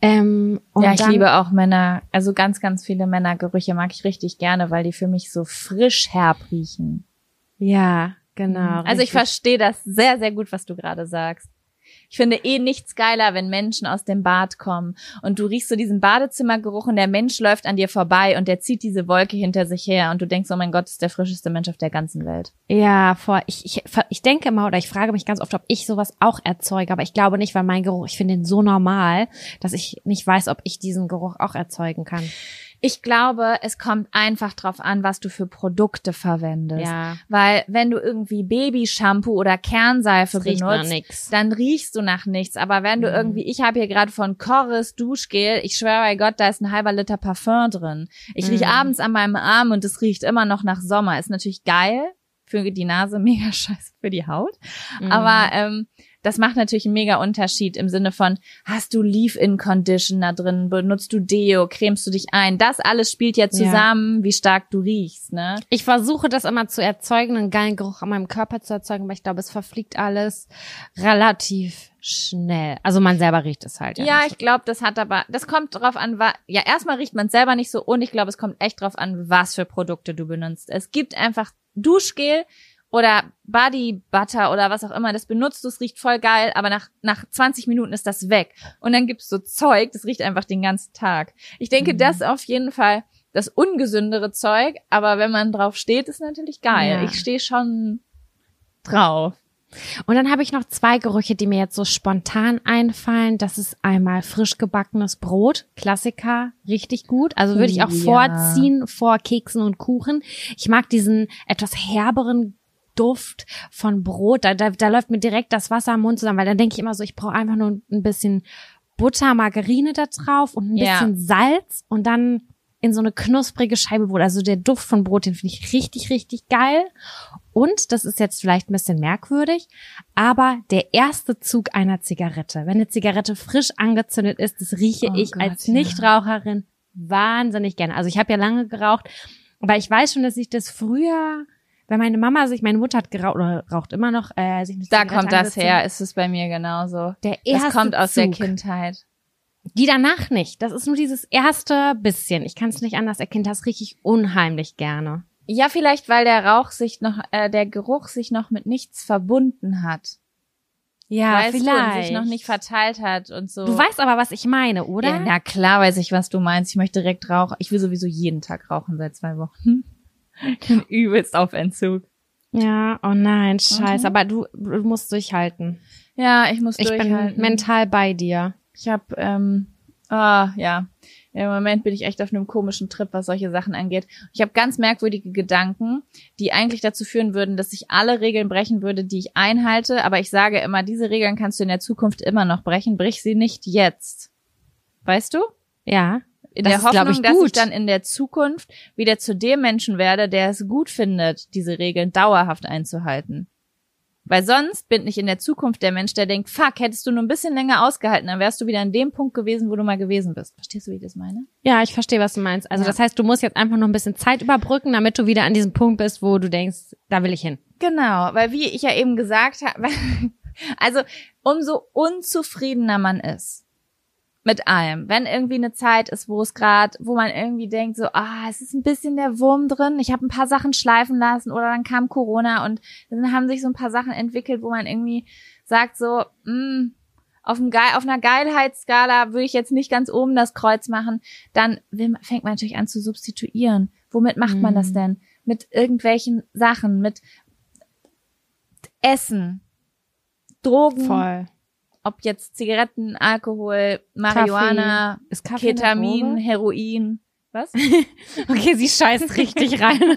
Ähm, ja, ich dann- liebe auch Männer, also ganz, ganz viele Männergerüche mag ich richtig gerne, weil die für mich so frisch herb riechen. Ja, genau. Also ich verstehe das sehr, sehr gut, was du gerade sagst. Ich finde eh nichts geiler, wenn Menschen aus dem Bad kommen und du riechst so diesen Badezimmergeruch und der Mensch läuft an dir vorbei und der zieht diese Wolke hinter sich her und du denkst, oh mein Gott, das ist der frischeste Mensch auf der ganzen Welt. Ja, vor, ich, ich, ich denke immer oder ich frage mich ganz oft, ob ich sowas auch erzeuge, aber ich glaube nicht, weil mein Geruch, ich finde ihn so normal, dass ich nicht weiß, ob ich diesen Geruch auch erzeugen kann. Ich glaube, es kommt einfach drauf an, was du für Produkte verwendest. Ja. Weil wenn du irgendwie Babyshampoo oder Kernseife Das benutzt, dann riechst du nach nichts. Aber wenn du Mhm. irgendwie, ich habe hier gerade von Chorus Duschgel, ich schwöre bei Gott, da ist ein halber Liter Parfum drin. Ich riech Mhm. abends an meinem Arm und es riecht immer noch nach Sommer. Ist natürlich geil für die Nase, mega scheiße für die Haut. Mhm. Aber ähm, das macht natürlich einen mega Unterschied im Sinne von, hast du Leave-In-Conditioner drin, benutzt du Deo, cremst du dich ein. Das alles spielt ja zusammen, wie stark du riechst, ne? Ich versuche das immer zu erzeugen, einen geilen Geruch an meinem Körper zu erzeugen, aber ich glaube, es verfliegt alles relativ schnell. Also man selber riecht es halt. Ja, Ja, ich glaube, das hat aber, das kommt drauf an, ja, erstmal riecht man selber nicht so und ich glaube, es kommt echt drauf an, was für Produkte du benutzt. Es gibt einfach Duschgel oder Body Butter oder was auch immer, das benutzt du, es riecht voll geil, aber nach, nach 20 Minuten ist das weg. Und dann gibt's so Zeug, das riecht einfach den ganzen Tag. Ich denke, Mhm. das ist auf jeden Fall das ungesündere Zeug, aber wenn man drauf steht, ist natürlich geil. Ja. Ich stehe schon drauf. Und dann habe ich noch zwei Gerüche, die mir jetzt so spontan einfallen. Das ist einmal frisch gebackenes Brot, Klassiker, richtig gut. Also würde ich auch ja. vorziehen vor Keksen und Kuchen. Ich mag diesen etwas herberen Duft von Brot. Da, da, da läuft mir direkt das Wasser am Mund zusammen, weil dann denke ich immer so, ich brauche einfach nur ein bisschen Butter, Margarine da drauf und ein Ja. bisschen Salz und dann in so eine knusprige Scheibe Brot. Also der Duft von Brot, den finde ich richtig, richtig geil. Und, das ist jetzt vielleicht ein bisschen merkwürdig, aber der erste Zug einer Zigarette, wenn eine Zigarette frisch angezündet ist, das rieche Oh ich Gott, als ja. Nichtraucherin wahnsinnig gerne. Also ich habe ja lange geraucht, aber ich weiß schon, dass ich das früher, Wenn meine Mama sich, meine Mutter hat geraucht oder raucht immer noch, äh, sich eine Da Zigarette kommt das her, ist es bei mir genauso. Der erste Das kommt aus der Zug. Kindheit. Die danach nicht. Das ist nur dieses erste bisschen. Ich kann es nicht anders erkennen. Das rieche ich unheimlich gerne. Ja, vielleicht, weil der Rauch sich noch, äh, der Geruch sich noch mit nichts verbunden hat. Ja, weißt du, und sich noch nicht verteilt hat und so. Du weißt aber, was ich meine, oder? Ja, na klar weiß ich, was du meinst. Ich möchte direkt rauchen. Ich will sowieso jeden Tag rauchen seit zwei Wochen. Ich bin übelst auf Entzug. Ja, oh nein, scheiße. Mhm. Aber du, du musst durchhalten. Ja, ich muss Ich durchhalten. bin mental bei dir. Ich habe, ähm, ah, ja. Im Moment bin ich echt auf einem komischen Trip, was solche Sachen angeht. Ich habe ganz merkwürdige Gedanken, die eigentlich dazu führen würden, dass ich alle Regeln brechen würde, die ich einhalte. Aber ich sage immer, diese Regeln kannst du in der Zukunft immer noch brechen. Brich sie nicht jetzt. Weißt du? Ja. In Das der ist, Hoffnung, ich, dass ich dann in der Zukunft wieder zu dem Menschen werde, der es gut findet, diese Regeln dauerhaft einzuhalten. Weil sonst bin ich in der Zukunft der Mensch, der denkt, fuck, hättest du nur ein bisschen länger ausgehalten, dann wärst du wieder an dem Punkt gewesen, wo du mal gewesen bist. Verstehst du, wie ich das meine? Ja, ich verstehe, was du meinst. Also Ja. das heißt, du musst jetzt einfach noch ein bisschen Zeit überbrücken, damit du wieder an diesem Punkt bist, wo du denkst, da will ich hin. Genau, weil wie ich ja eben gesagt habe, also umso unzufriedener man ist mit allem, wenn irgendwie eine Zeit ist, wo es gerade, wo man irgendwie denkt so, ah, es ist ein bisschen der Wurm drin, ich habe ein paar Sachen schleifen lassen oder dann kam Corona und dann haben sich so ein paar Sachen entwickelt, wo man irgendwie sagt so, mh, auf, einem Geil, auf einer Geilheitsskala würde ich jetzt nicht ganz oben das Kreuz machen, dann fängt man natürlich an zu substituieren. Womit macht man das Mhm. denn? Mit irgendwelchen Sachen, mit Essen, Drogen, Voll. Ob jetzt Zigaretten, Alkohol, Marihuana, Ketamin? Heroin. Was? Okay, sie scheißt richtig rein.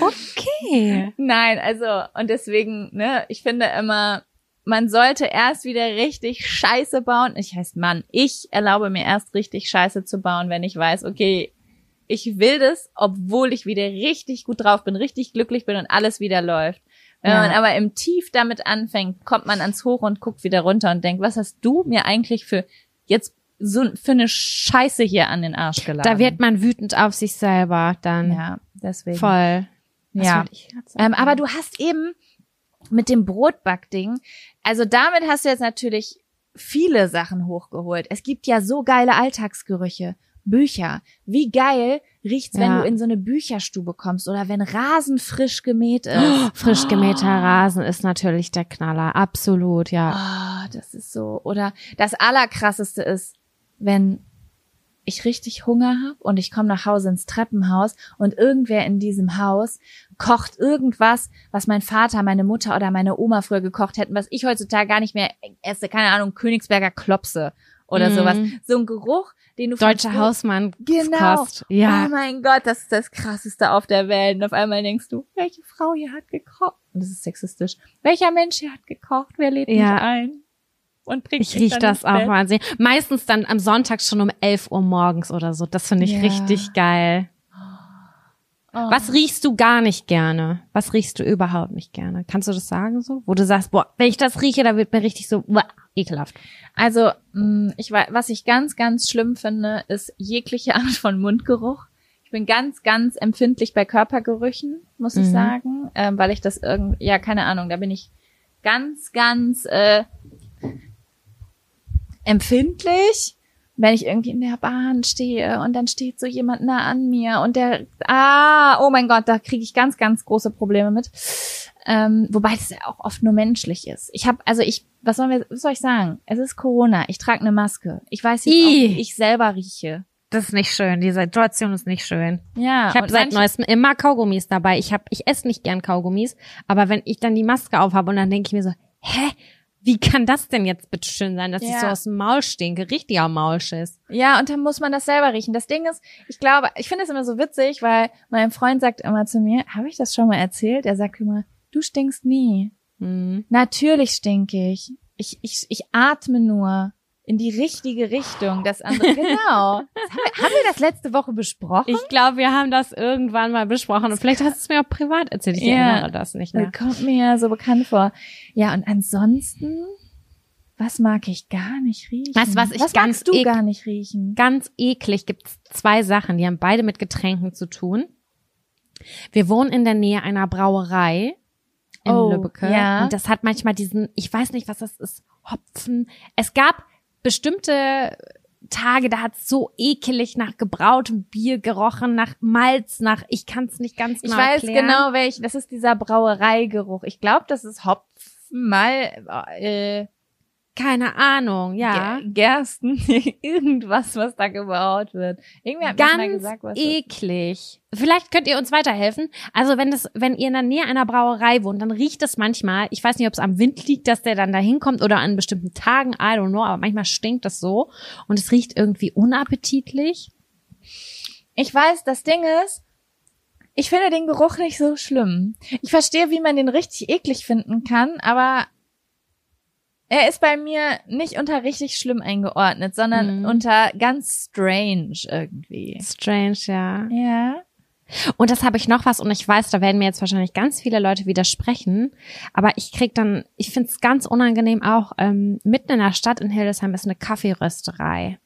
okay. Nein, also, und deswegen, ne, ich finde immer, man sollte erst wieder richtig Scheiße bauen. Ich heißt Mann, ich erlaube mir erst richtig Scheiße zu bauen, wenn ich weiß, okay, ich will das, obwohl ich wieder richtig gut drauf bin, richtig glücklich bin und alles wieder läuft. Wenn Ja. man aber im Tief damit anfängt, kommt man ans Hoch und guckt wieder runter und denkt, was hast du mir eigentlich für jetzt so für eine Scheiße hier an den Arsch geladen? Da wird man wütend auf sich selber dann. ja, deswegen. Voll. Was Ja. Ähm, aber du hast eben mit dem Brotbackding, also damit hast du jetzt natürlich viele Sachen hochgeholt. Es gibt ja so geile Alltagsgerüche. Bücher. Wie geil riecht's, wenn Ja. du in so eine Bücherstube kommst oder wenn Rasen frisch gemäht ist. Oh, frisch gemähter Rasen ist natürlich der Knaller. Absolut, ja. Ah, das ist so. Oder das Allerkrasseste ist, wenn ich richtig Hunger habe und ich komme nach Hause ins Treppenhaus und irgendwer in diesem Haus kocht irgendwas, was mein Vater, meine Mutter oder meine Oma früher gekocht hätten, was ich heutzutage gar nicht mehr esse. Keine Ahnung, Königsberger Klopse oder Mhm. sowas. So ein Geruch, den du Deutscher Hausmann. Genau. Ja. Oh mein Gott, das ist das krasseste auf der Welt. Und auf einmal denkst du, welche Frau hier hat gekocht? Und das ist sexistisch. Welcher Mensch hier hat gekocht? Wer lädt Ja. mich ein? Und bringt Ich riech dann das auch Bett? mal sehr. Meistens dann am Sonntag schon um 11 Uhr morgens oder so. Das finde ich Ja. richtig geil. Oh. Was riechst du gar nicht gerne? Was riechst du überhaupt nicht gerne? Kannst du das sagen so? Wo du sagst, boah, wenn ich das rieche, da wird mir richtig so uah, ekelhaft. Also, mh, ich weiß, was ich ganz, ganz schlimm finde, ist jegliche Art von Mundgeruch. Ich bin ganz, ganz empfindlich bei Körpergerüchen, muss ich Mhm. sagen, ähm, weil ich das irgendwie, ja, keine Ahnung, da bin ich ganz, ganz äh, empfindlich, wenn ich irgendwie in der Bahn stehe und dann steht so jemand nah an mir und der, ah, oh mein Gott, da kriege ich ganz, ganz große Probleme mit. Ähm, wobei das ja auch oft nur menschlich ist. Ich habe, also ich, was sollen wir, was soll ich sagen? Es ist Corona. Ich trage eine Maske. Ich weiß jetzt auch, Ih. wie ich selber rieche. Das ist nicht schön. Die Situation ist nicht schön. Ja. Ich habe seit neuestem immer Kaugummis dabei. Ich hab, ich esse nicht gern Kaugummis, aber wenn ich dann die Maske aufhabe und dann denke ich mir so, hä? Wie kann das denn jetzt bitte schön sein, dass ich Ja. so aus dem Maul stinke? Richtiger Maulschiss. Ja, und dann muss man das selber riechen. Das Ding ist, ich glaube, ich finde es immer so witzig, weil mein Freund sagt immer zu mir, habe ich das schon mal erzählt? Er sagt immer, du stinkst nie. Hm. Natürlich stinke ich. Ich, ich, ich atme nur in die richtige Richtung. Das andere, genau. Das haben, wir, haben wir das letzte Woche besprochen? Ich glaube, wir haben das irgendwann mal besprochen und vielleicht hast du es mir auch privat erzählt. Ich Ja. erinnere das nicht mehr. Das kommt mir ja so bekannt vor. Ja, und ansonsten, was mag ich gar nicht riechen? Du, was ich was ganz magst du gar nicht riechen? Ganz eklig gibt's zwei Sachen, die haben beide mit Getränken zu tun. Wir wohnen in der Nähe einer Brauerei in Oh, Lübbecke. ja. Und das hat manchmal diesen, ich weiß nicht, was das ist, Hopfen. Es gab bestimmte Tage, da hat es so ekelig nach gebrautem Bier gerochen, nach Malz, nach, ich kann es nicht ganz Ich genau weiß erklären. genau welch. Das ist dieser Brauereigeruch. Ich glaube, das ist Hopfen mal äh, Keine Ahnung, ja. Ger- Gersten, irgendwas, was da gebaut wird. Irgendwer hat mir mal Ganz gesagt, was das eklig. Vielleicht könnt ihr uns weiterhelfen. Also wenn das, wenn ihr in der Nähe einer Brauerei wohnt, dann riecht es manchmal. Ich weiß nicht, ob es am Wind liegt, dass der dann da hinkommt oder an bestimmten Tagen. I don't know. Aber manchmal stinkt das so und es riecht irgendwie unappetitlich. Ich weiß, das Ding ist, ich finde den Geruch nicht so schlimm. Ich verstehe, wie man den richtig eklig finden kann, aber er ist bei mir nicht unter richtig schlimm eingeordnet, sondern Mhm. unter ganz strange irgendwie. Strange, ja. Ja. Und das habe ich noch was und ich weiß, da werden mir jetzt wahrscheinlich ganz viele Leute widersprechen, aber ich krieg dann, ich finde es ganz unangenehm auch, ähm, mitten in der Stadt in Hildesheim ist eine Kaffeerösterei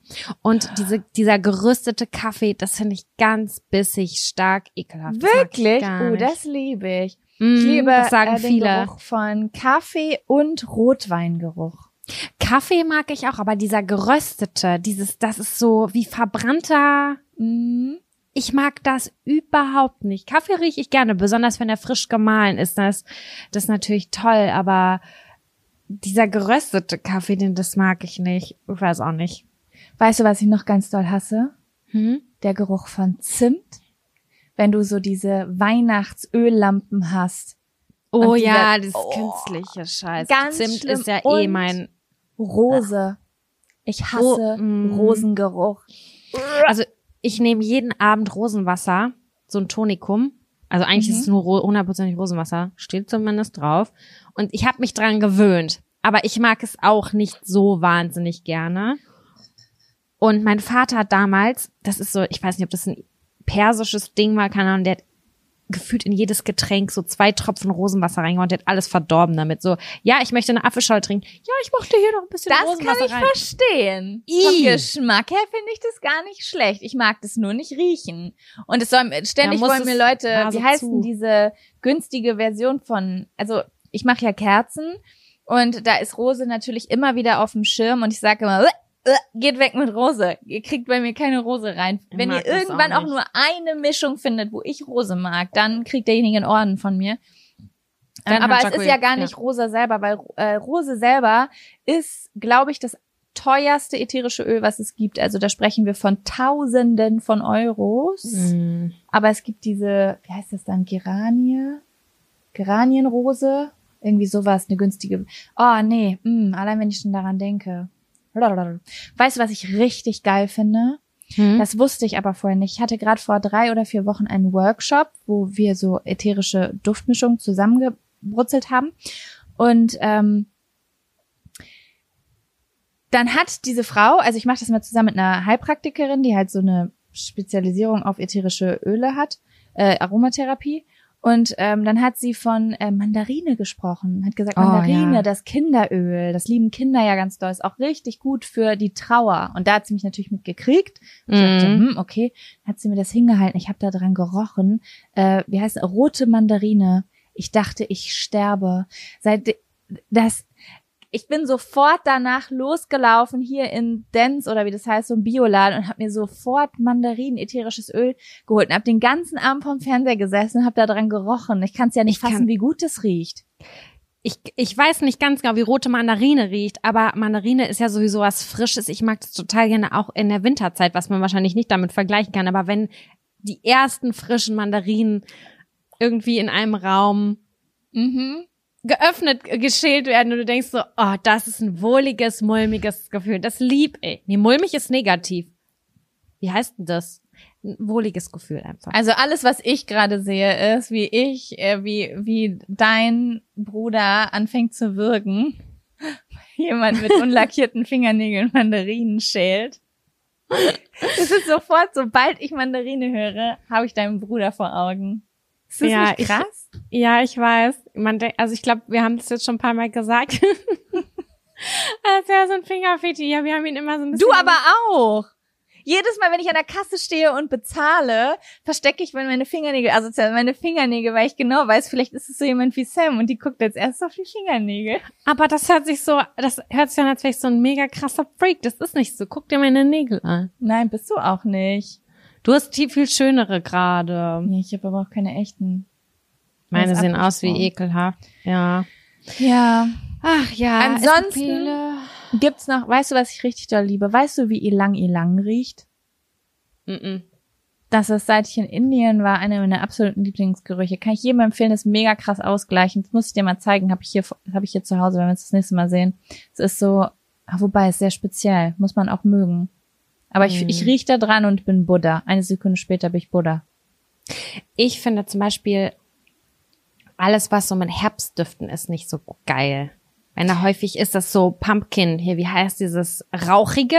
und diese, dieser gerüstete Kaffee, das finde ich ganz bissig, stark, ekelhaft. Das Wirklich? Oh, nicht. das liebe ich. Mm, Ich liebe das sagen äh, den viele. Geruch von Kaffee und Rotweingeruch. Kaffee mag ich auch, aber dieser geröstete, dieses, das ist so wie verbrannter, Mhm. ich mag das überhaupt nicht. Kaffee rieche ich gerne, besonders wenn er frisch gemahlen ist. Das, das ist natürlich toll, aber dieser geröstete Kaffee, den das mag ich nicht. Ich weiß auch nicht. Weißt du, was ich noch ganz doll hasse? Hm? Der Geruch von Zimt. Wenn du so diese Weihnachtsöllampen hast. Oh ja, das Oh, künstliche Scheiß. ganz Zimt schlimm. ist ja eh Und mein. Rose. Ich hasse mm. Rosengeruch. Also ich nehme jeden Abend Rosenwasser, so ein Tonikum. Also eigentlich Mhm. ist es nur ro- hundertprozentig Rosenwasser, steht zumindest drauf. Und ich habe mich dran gewöhnt. Aber ich mag es auch nicht so wahnsinnig gerne. Und mein Vater hat damals, das ist so, ich weiß nicht, ob das ein persisches Ding war, keine Ahnung, der hat gefühlt in jedes Getränk so zwei Tropfen Rosenwasser reingehauen, der hat alles verdorben damit. So, ja, ich möchte eine Apfelschorle trinken. Ja, ich mochte hier noch ein bisschen Das kann Rosenwasser ich rein. verstehen. Ih. Vom Geschmack her finde ich das gar nicht schlecht. Ich mag das nur nicht riechen. Und es soll ständig Ja, wollen mir Leute, Nase wie heißt zu. denn diese günstige Version von, also ich mache ja Kerzen und da ist Rose natürlich immer wieder auf dem Schirm und ich sage immer, "Uah, uah, geht weg mit Rose. Ihr kriegt bei mir keine Rose rein. Ich Wenn ihr irgendwann auch auch, nur eine Mischung findet, wo ich Rose mag, dann kriegt derjenige einen Orden von mir. Dann Ähm, aber hat es ist ja gar ja. nicht Rose selber, weil äh, Rose selber ist, glaube ich, das teuerste ätherische Öl, was es gibt. Also da sprechen wir von Tausenden von Euros. Mm. Aber es gibt diese, wie heißt das dann, Geranie? Geranienrose? Irgendwie sowas, eine günstige. Oh, nee, mm, allein wenn ich schon daran denke. Weißt du, was ich richtig geil finde? Hm? Das wusste ich aber vorher nicht. Ich hatte gerade vor drei oder vier Wochen einen Workshop, wo wir so ätherische Duftmischungen zusammengebrutzelt haben. Und ähm, dann hat diese Frau, also ich mache das mal zusammen mit einer Heilpraktikerin, die halt so eine Spezialisierung auf ätherische Öle hat, äh, Aromatherapie. Und ähm, dann hat sie von äh, Mandarine gesprochen, hat gesagt, Oh, Mandarine, ja. das Kinderöl, das lieben Kinder ja ganz doll, ist auch richtig gut für die Trauer. Und da hat sie mich natürlich mitgekriegt. Ich dachte, Mhm. hm, okay, Dann hat sie mir das hingehalten. Ich habe da dran gerochen. Äh, wie heißt es? Rote Mandarine. Ich dachte, ich sterbe. Seit das, ich bin sofort danach losgelaufen hier in Dens oder wie das heißt, so ein Bioladen und habe mir sofort Mandarinen, ätherisches Öl geholt und habe den ganzen Abend vom Fernseher gesessen und habe da dran gerochen. Ich kann es ja nicht Ich kann- fassen, wie gut es riecht. Ich, ich weiß nicht ganz genau, wie rote Mandarine riecht, aber Mandarine ist ja sowieso was Frisches. Ich mag das total gerne auch in der Winterzeit, was man wahrscheinlich nicht damit vergleichen kann. Aber wenn die ersten frischen Mandarinen irgendwie in einem Raum Mhm. Geöffnet, äh, geschält werden und du denkst so, oh, das ist ein wohliges, mulmiges Gefühl. Das lieb ich. Nee, mulmig ist negativ. Wie heißt denn das? Ein wohliges Gefühl einfach. Also alles, was ich gerade sehe, ist, wie ich, äh, wie, wie dein Bruder anfängt zu wirken. Jemand mit unlackierten Fingernägeln Mandarinen schält. Es ist sofort, sobald ich Mandarine höre, habe ich deinen Bruder vor Augen. Ist das Ja, nicht ich- krass? Ja, ich weiß. Man denkt, also ich glaube, wir haben das jetzt schon ein paar Mal gesagt. das ist ja so ein Fingerfetisch. Ja, wir haben ihn immer so ein bisschen. Du aber auch. Jedes Mal, wenn ich an der Kasse stehe und bezahle, verstecke ich meine Fingernägel, also meine Fingernägel, weil ich genau weiß, vielleicht ist es so jemand wie Sam und die guckt jetzt erst auf die Fingernägel. Aber das hört sich so, das hört sich an, als wäre ich so ein mega krasser Freak. Das ist nicht so. Guck dir meine Nägel an. Nein, bist du auch nicht. Du hast die viel schönere gerade. Ja, ich habe aber auch keine echten. Meine sehen aus wie ekelhaft. Ja. Ja. Ach ja. Ansonsten-. Gibt's noch, weißt du, was ich richtig doll liebe? Weißt du, wie Ilang Ilang riecht? Mm-mm. Das ist, seit ich in Indien war, einer meiner absoluten Lieblingsgerüche. Kann ich jedem empfehlen, ist mega krass ausgleichend. Das muss ich dir mal zeigen. Habe ich hier, habe ich hier zu Hause, wenn wir uns das nächste Mal sehen. Es ist so, ah, wobei, ist sehr speziell. Muss man auch mögen. Aber ich, Mhm. ich riech da dran und bin Buddha. Eine Sekunde später bin ich Buddha. Ich finde zum Beispiel alles, was so mit Herbstdüften ist, nicht so geil. Wenn da häufig ist das so Pumpkin, hier, wie heißt dieses rauchige?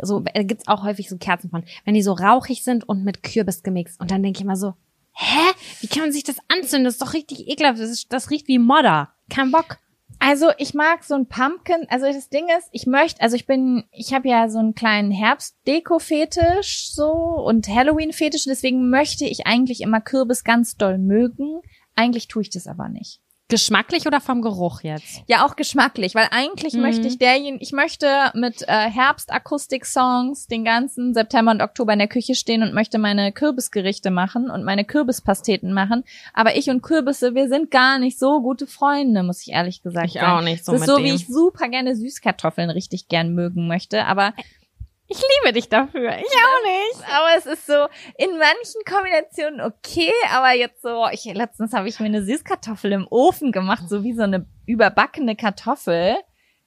So äh, gibt's auch häufig so Kerzen von. Wenn die so rauchig sind und mit Kürbis gemixt. Und dann denke ich immer so, hä? Wie kann man sich das anzünden? Das ist doch richtig ekelhaft. Das, ist, das riecht wie Modder. Kein Bock. Also ich mag so ein Pumpkin, also das Ding ist, ich möchte, also ich bin, ich habe ja so einen kleinen Herbstdeko-Fetisch so und Halloween-Fetisch, deswegen möchte ich eigentlich immer Kürbis ganz doll mögen. Eigentlich tue ich das aber nicht. Geschmacklich oder vom Geruch jetzt? Ja, auch geschmacklich, weil eigentlich Mhm. möchte ich derjenige, ich möchte mit äh, Herbstakustik-Songs den ganzen September und Oktober in der Küche stehen und möchte meine Kürbisgerichte machen und meine Kürbispasteten machen. Aber ich und Kürbisse, wir sind gar nicht so gute Freunde, muss ich ehrlich gesagt Ich sagen. auch nicht so das ist so, wie ich super gerne Süßkartoffeln richtig gern mögen möchte, aber Ich liebe dich dafür. Ich auch nicht. aber es ist so in manchen Kombinationen okay, aber jetzt so, ich letztens habe ich mir eine Süßkartoffel im Ofen gemacht, so wie so eine überbackene Kartoffel.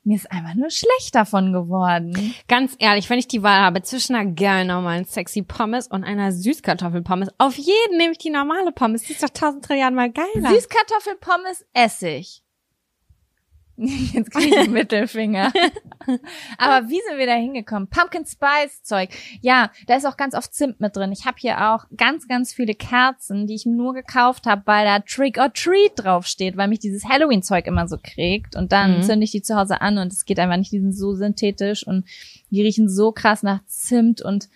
Mir ist einfach nur schlecht davon geworden. Ganz ehrlich, wenn ich die Wahl habe zwischen einer geilen normalen sexy Pommes und einer Süßkartoffelpommes, auf jeden nehme ich die normale Pommes. Die ist doch tausend Trilliarden mal geiler. Süßkartoffelpommes Essig. Jetzt kriege ich einen Mittelfinger. Aber wie sind wir da hingekommen? Pumpkin Spice Zeug. Ja, da ist auch ganz oft Zimt mit drin. Ich habe hier auch ganz, ganz viele Kerzen, die ich nur gekauft habe, weil da Trick or Treat draufsteht, weil mich dieses Halloween-Zeug immer so kriegt. Und dann Mhm. zünde ich die zu Hause an und es geht einfach nicht, die sind so synthetisch und die riechen so krass nach Zimt und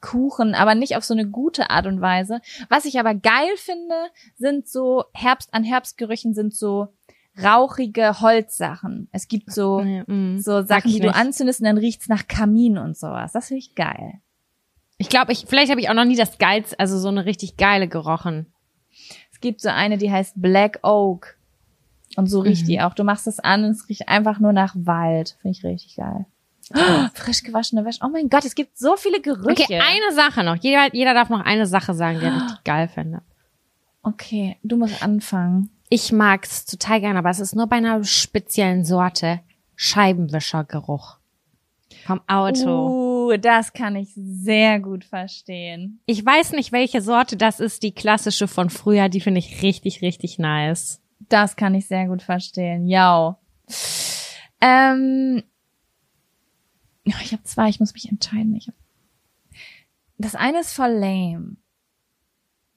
Kuchen, aber nicht auf so eine gute Art und Weise. Was ich aber geil finde, sind so Herbst an Herbstgerüchen sind so rauchige Holzsachen. Es gibt so Ja, mm, so Sachen, die du nicht. anzündest und dann riecht's nach Kamin und sowas. Das finde ich geil. Ich glaube, ich, vielleicht habe ich auch noch nie das geilste, also so eine richtig geile gerochen. Es gibt so eine, die heißt Black Oak. Und so riecht Mhm. die auch. Du machst es an und es riecht einfach nur nach Wald. Finde ich richtig geil. Oh, frisch gewaschene Wäsche. Oh mein Gott, es gibt so viele Gerüche. Okay, eine Sache noch. Jeder, jeder darf noch eine Sache sagen, die er richtig geil findet. okay, du musst anfangen. Ich mag's total gerne, aber es ist nur bei einer speziellen Sorte. Scheibenwischergeruch. Vom Auto. Uh, das kann ich sehr gut verstehen. Ich weiß nicht, welche Sorte das ist, die klassische von früher, die finde ich richtig, richtig nice. Das kann ich sehr gut verstehen. Ja. Ähm, ich habe zwei, ich muss mich entscheiden. Ich hab, das eine ist voll lame.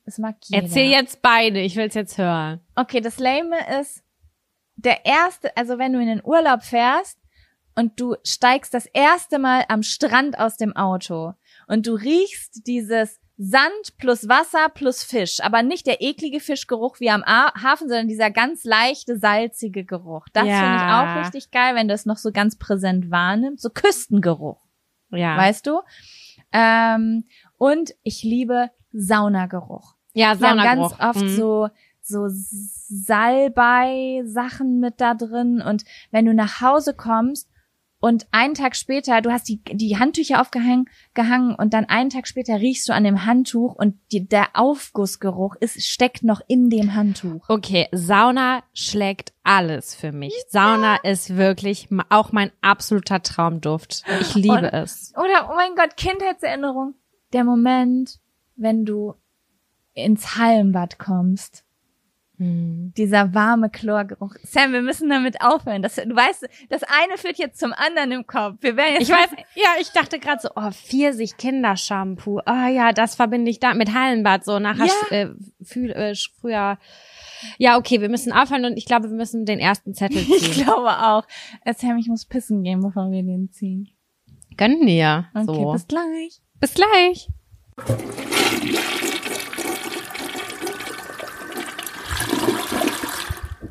Das mag jeder. Erzähl jetzt beide, ich will's jetzt hören. Okay, das Lame ist der erste, also wenn du in den Urlaub fährst und du steigst das erste Mal am Strand aus dem Auto und du riechst dieses Sand plus Wasser plus Fisch, aber nicht der eklige Fischgeruch wie am Hafen, sondern dieser ganz leichte, salzige Geruch. Das Ja. finde ich auch richtig geil, wenn du es noch so ganz präsent wahrnimmst. So Küstengeruch, Ja. weißt du? Ähm, und ich liebe Saunageruch. Ja, Wir haben ganz oft Mhm. so so Salbei-Sachen mit da drin und wenn du nach Hause kommst und einen Tag später, du hast die, die Handtücher aufgehangen gehangen und dann einen Tag später riechst du an dem Handtuch und die, der Aufgussgeruch ist, steckt noch in dem Handtuch. Okay, Sauna schlägt alles für mich. Sauna ist wirklich auch mein absoluter Traumduft. Ich liebe Und- es. Oder, oh mein Gott, Kindheitserinnerung. Der Moment, wenn du ins Hallenbad kommst. Hm. Dieser warme Chlorgeruch. Sam, wir müssen damit aufhören. Das, du weißt, das eine führt jetzt zum anderen im Kopf. Wir werden jetzt Ich weiß, ja, ich dachte gerade so, oh, Pfirsich Kindershampoo. Ah ja, das verbinde ich da mit Hallenbad so nachher Ja. äh, fühl, äh, früher. Ja, okay, wir müssen aufhören und ich glaube, wir müssen den ersten Zettel Ich ziehen. glaube auch. Äh, Sam, ich muss pissen gehen, bevor wir den ziehen. Gönnen wir. Okay, So. bis gleich. Bis gleich.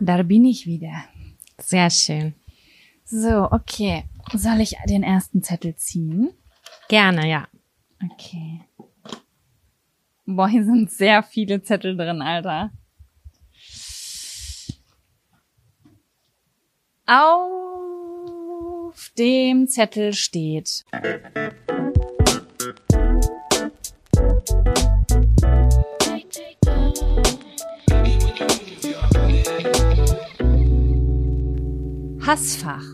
Da bin ich wieder. Sehr schön. So, okay. Soll ich den ersten Zettel ziehen? Gerne, ja. Okay. Boah, hier sind sehr viele Zettel drin, Alter. Auf dem Zettel steht. Hassfach.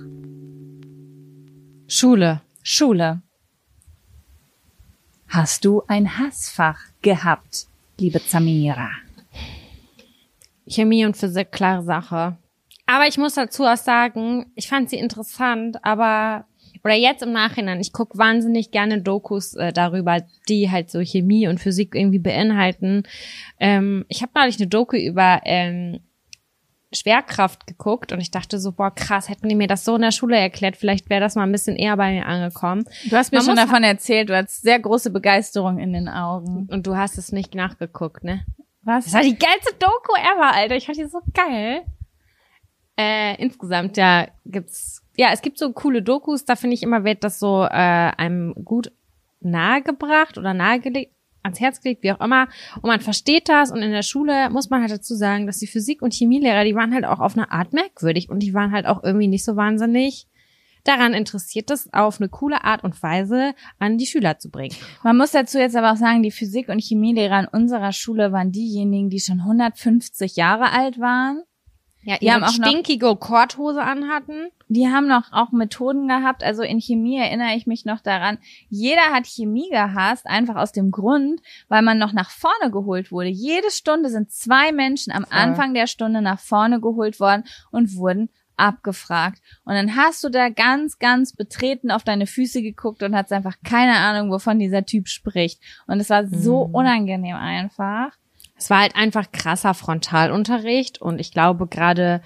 Schule. Schule. Hast du ein Hassfach gehabt, liebe Zamira? Chemie und Physik, klare Sache. Aber ich muss dazu auch sagen, ich fand sie interessant, aber oder jetzt im Nachhinein, ich guck wahnsinnig gerne Dokus äh, darüber, die halt so Chemie und Physik irgendwie beinhalten. Ähm, ich habe neulich eine Doku über ähm, Schwerkraft geguckt und ich dachte so, boah, krass, hätten die mir das so in der Schule erklärt, vielleicht wäre das mal ein bisschen eher bei mir angekommen. Du hast mir Man schon davon erzählt, du hattest sehr große Begeisterung in den Augen. Und du hast es nicht nachgeguckt, ne? Was? Das war die geilste Doku ever, Alter. Ich fand die so geil. Äh, insgesamt, ja, gibt's, ja, es gibt so coole Dokus, da finde ich immer, wird das so äh, einem gut nahegebracht oder nahegelegt, ans Herz gelegt, wie auch immer. Und man versteht das. Und in der Schule muss man halt dazu sagen, dass die Physik- und Chemielehrer, die waren halt auch auf eine Art merkwürdig und die waren halt auch irgendwie nicht so wahnsinnig daran interessiert, das auf eine coole Art und Weise an die Schüler zu bringen. Man muss dazu jetzt aber auch sagen, die Physik- und Chemielehrer in unserer Schule waren diejenigen, die schon 150 Jahre alt waren. Ja, die haben auch stinkige Korthose anhatten. Die haben noch auch Methoden gehabt. Also in Chemie erinnere ich mich noch daran. Jeder hat Chemie gehasst, einfach aus dem Grund, weil man noch nach vorne geholt wurde. Jede Stunde sind zwei Menschen am Voll. Anfang der Stunde nach vorne geholt worden und wurden abgefragt. Und dann hast du da ganz, ganz betreten auf deine Füße geguckt und hast einfach keine Ahnung, wovon dieser Typ spricht. Und es war so Mhm. unangenehm einfach. Es war halt einfach krasser Frontalunterricht und ich glaube gerade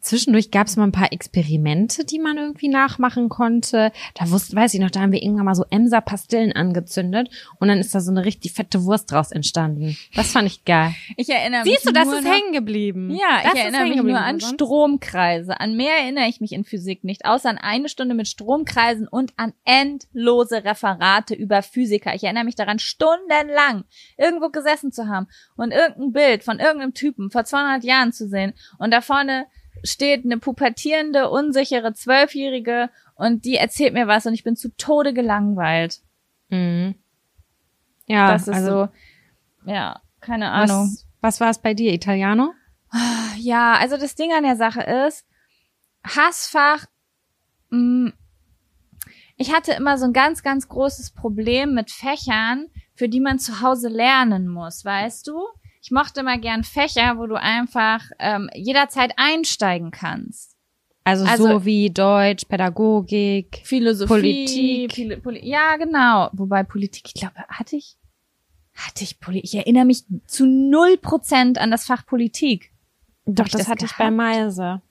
zwischendurch gab es mal ein paar Experimente, die man irgendwie nachmachen konnte. Da wusste, weiß ich noch, da haben wir irgendwann mal so Emser-Pastillen angezündet und dann ist da so eine richtig fette Wurst draus entstanden. Das fand ich geil. Ich erinnere Siehst du, mich das nur ist noch- hängen geblieben. Ja, das ich ist erinnere mich nur an sonst- Stromkreise. An mehr erinnere ich mich in Physik nicht, außer an eine Stunde mit Stromkreisen und an endlose Referate über Physiker. Ich erinnere mich daran, stundenlang irgendwo gesessen zu haben und irgendein Bild von irgendeinem Typen vor 200 Jahren zu sehen und da vorne steht eine pubertierende, unsichere Zwölfjährige und die erzählt mir was und ich bin zu Tode gelangweilt. Mhm. Ja, das ist also, so, ja, keine Ahnung. Was, was war es bei dir, Italiano? Ja, also das Ding an der Sache ist, Hassfach, mh, ich hatte immer so ein ganz, ganz großes Problem mit Fächern, für die man zu Hause lernen muss, weißt du? Ich mochte immer gern Fächer, wo du einfach ähm, jederzeit einsteigen kannst. Also, Also- so wie Deutsch, Pädagogik. Philosophie, Politik. Poli ja, genau. Wobei Politik, ich glaube, hatte ich, hatte ich Politik. Ich erinnere mich zu null Prozent an das Fach Politik. Doch, ich das, das hatte ich gehabt? bei Meise.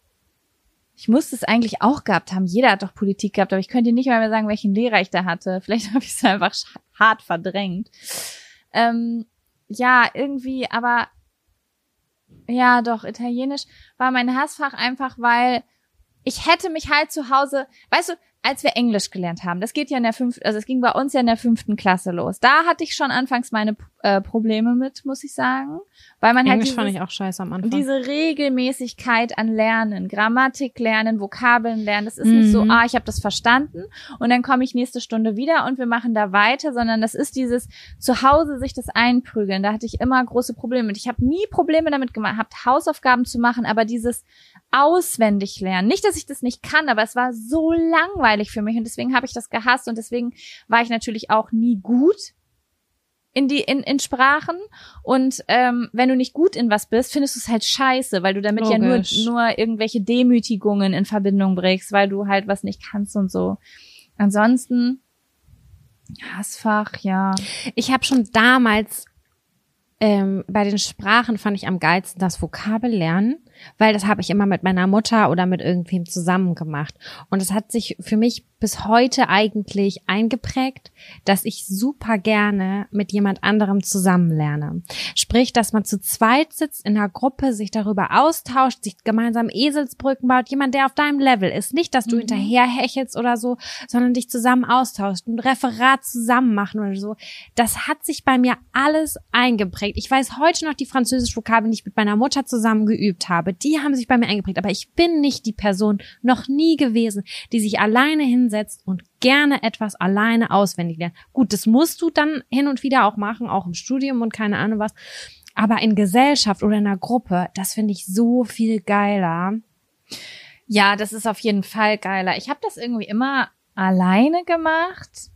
Ich musste es eigentlich auch gehabt haben. Jeder hat doch Politik gehabt, aber ich könnte dir nicht mal mehr sagen, welchen Lehrer ich da hatte. Vielleicht habe ich es einfach hart verdrängt. Ähm, ja, irgendwie, aber ja, doch, Italienisch war mein Hassfach einfach, weil ich hätte mich halt zu Hause, weißt du, als wir Englisch gelernt haben, das geht ja in der fünften, also es ging bei uns ja in der fünften Klasse los. Da hatte ich schon anfangs meine äh, Probleme mit, muss ich sagen, weil man halt Englisch fand dieses- ich auch scheiße am Anfang. diese Regelmäßigkeit an Lernen, Grammatik lernen, Vokabeln lernen, das ist nicht so, Mhm. ah, ich habe das verstanden und dann komme ich nächste Stunde wieder und wir machen da weiter, sondern das ist dieses zu Hause sich das einprügeln. Da hatte ich immer große Probleme mit. Ich habe nie Probleme damit gehabt, Hausaufgaben zu machen, aber dieses auswendig lernen. Nicht, dass ich das nicht kann, aber es war so langweilig für mich und deswegen habe ich das gehasst und deswegen war ich natürlich auch nie gut in die in, in Sprachen und ähm, wenn du nicht gut in was bist, findest du es halt scheiße, weil du damit ja nur Logisch. nur irgendwelche Demütigungen in Verbindung bringst, weil du halt was nicht kannst und so. Ansonsten Hassfach, ja. Ich habe schon damals ähm, bei den Sprachen fand ich am geilsten das Vokabellernen, weil das habe ich immer mit meiner Mutter oder mit irgendwem zusammen gemacht. Und es hat sich für mich bis heute eigentlich eingeprägt, dass ich super gerne mit jemand anderem zusammen lerne. Sprich, dass man zu zweit sitzt in einer Gruppe, sich darüber austauscht, sich gemeinsam Eselsbrücken baut, jemand, der auf deinem Level ist. Nicht, dass du mhm. hinterher hechelst oder so, sondern dich zusammen austauscht, ein Referat zusammen machen oder so. Das hat sich bei mir alles eingeprägt. Ich weiß heute noch die französische Vokabeln, die ich mit meiner Mutter zusammen geübt habe. Die haben sich bei mir eingeprägt. Aber ich bin nicht die Person, noch nie gewesen, die sich alleine hin hinsetzt und gerne etwas alleine auswendig lernt. Gut, das musst du dann hin und wieder auch machen, auch im Studium und keine Ahnung was. Aber in Gesellschaft oder in einer Gruppe, das finde ich so viel geiler. Ja, das ist auf jeden Fall geiler. Ich habe das irgendwie immer alleine gemacht.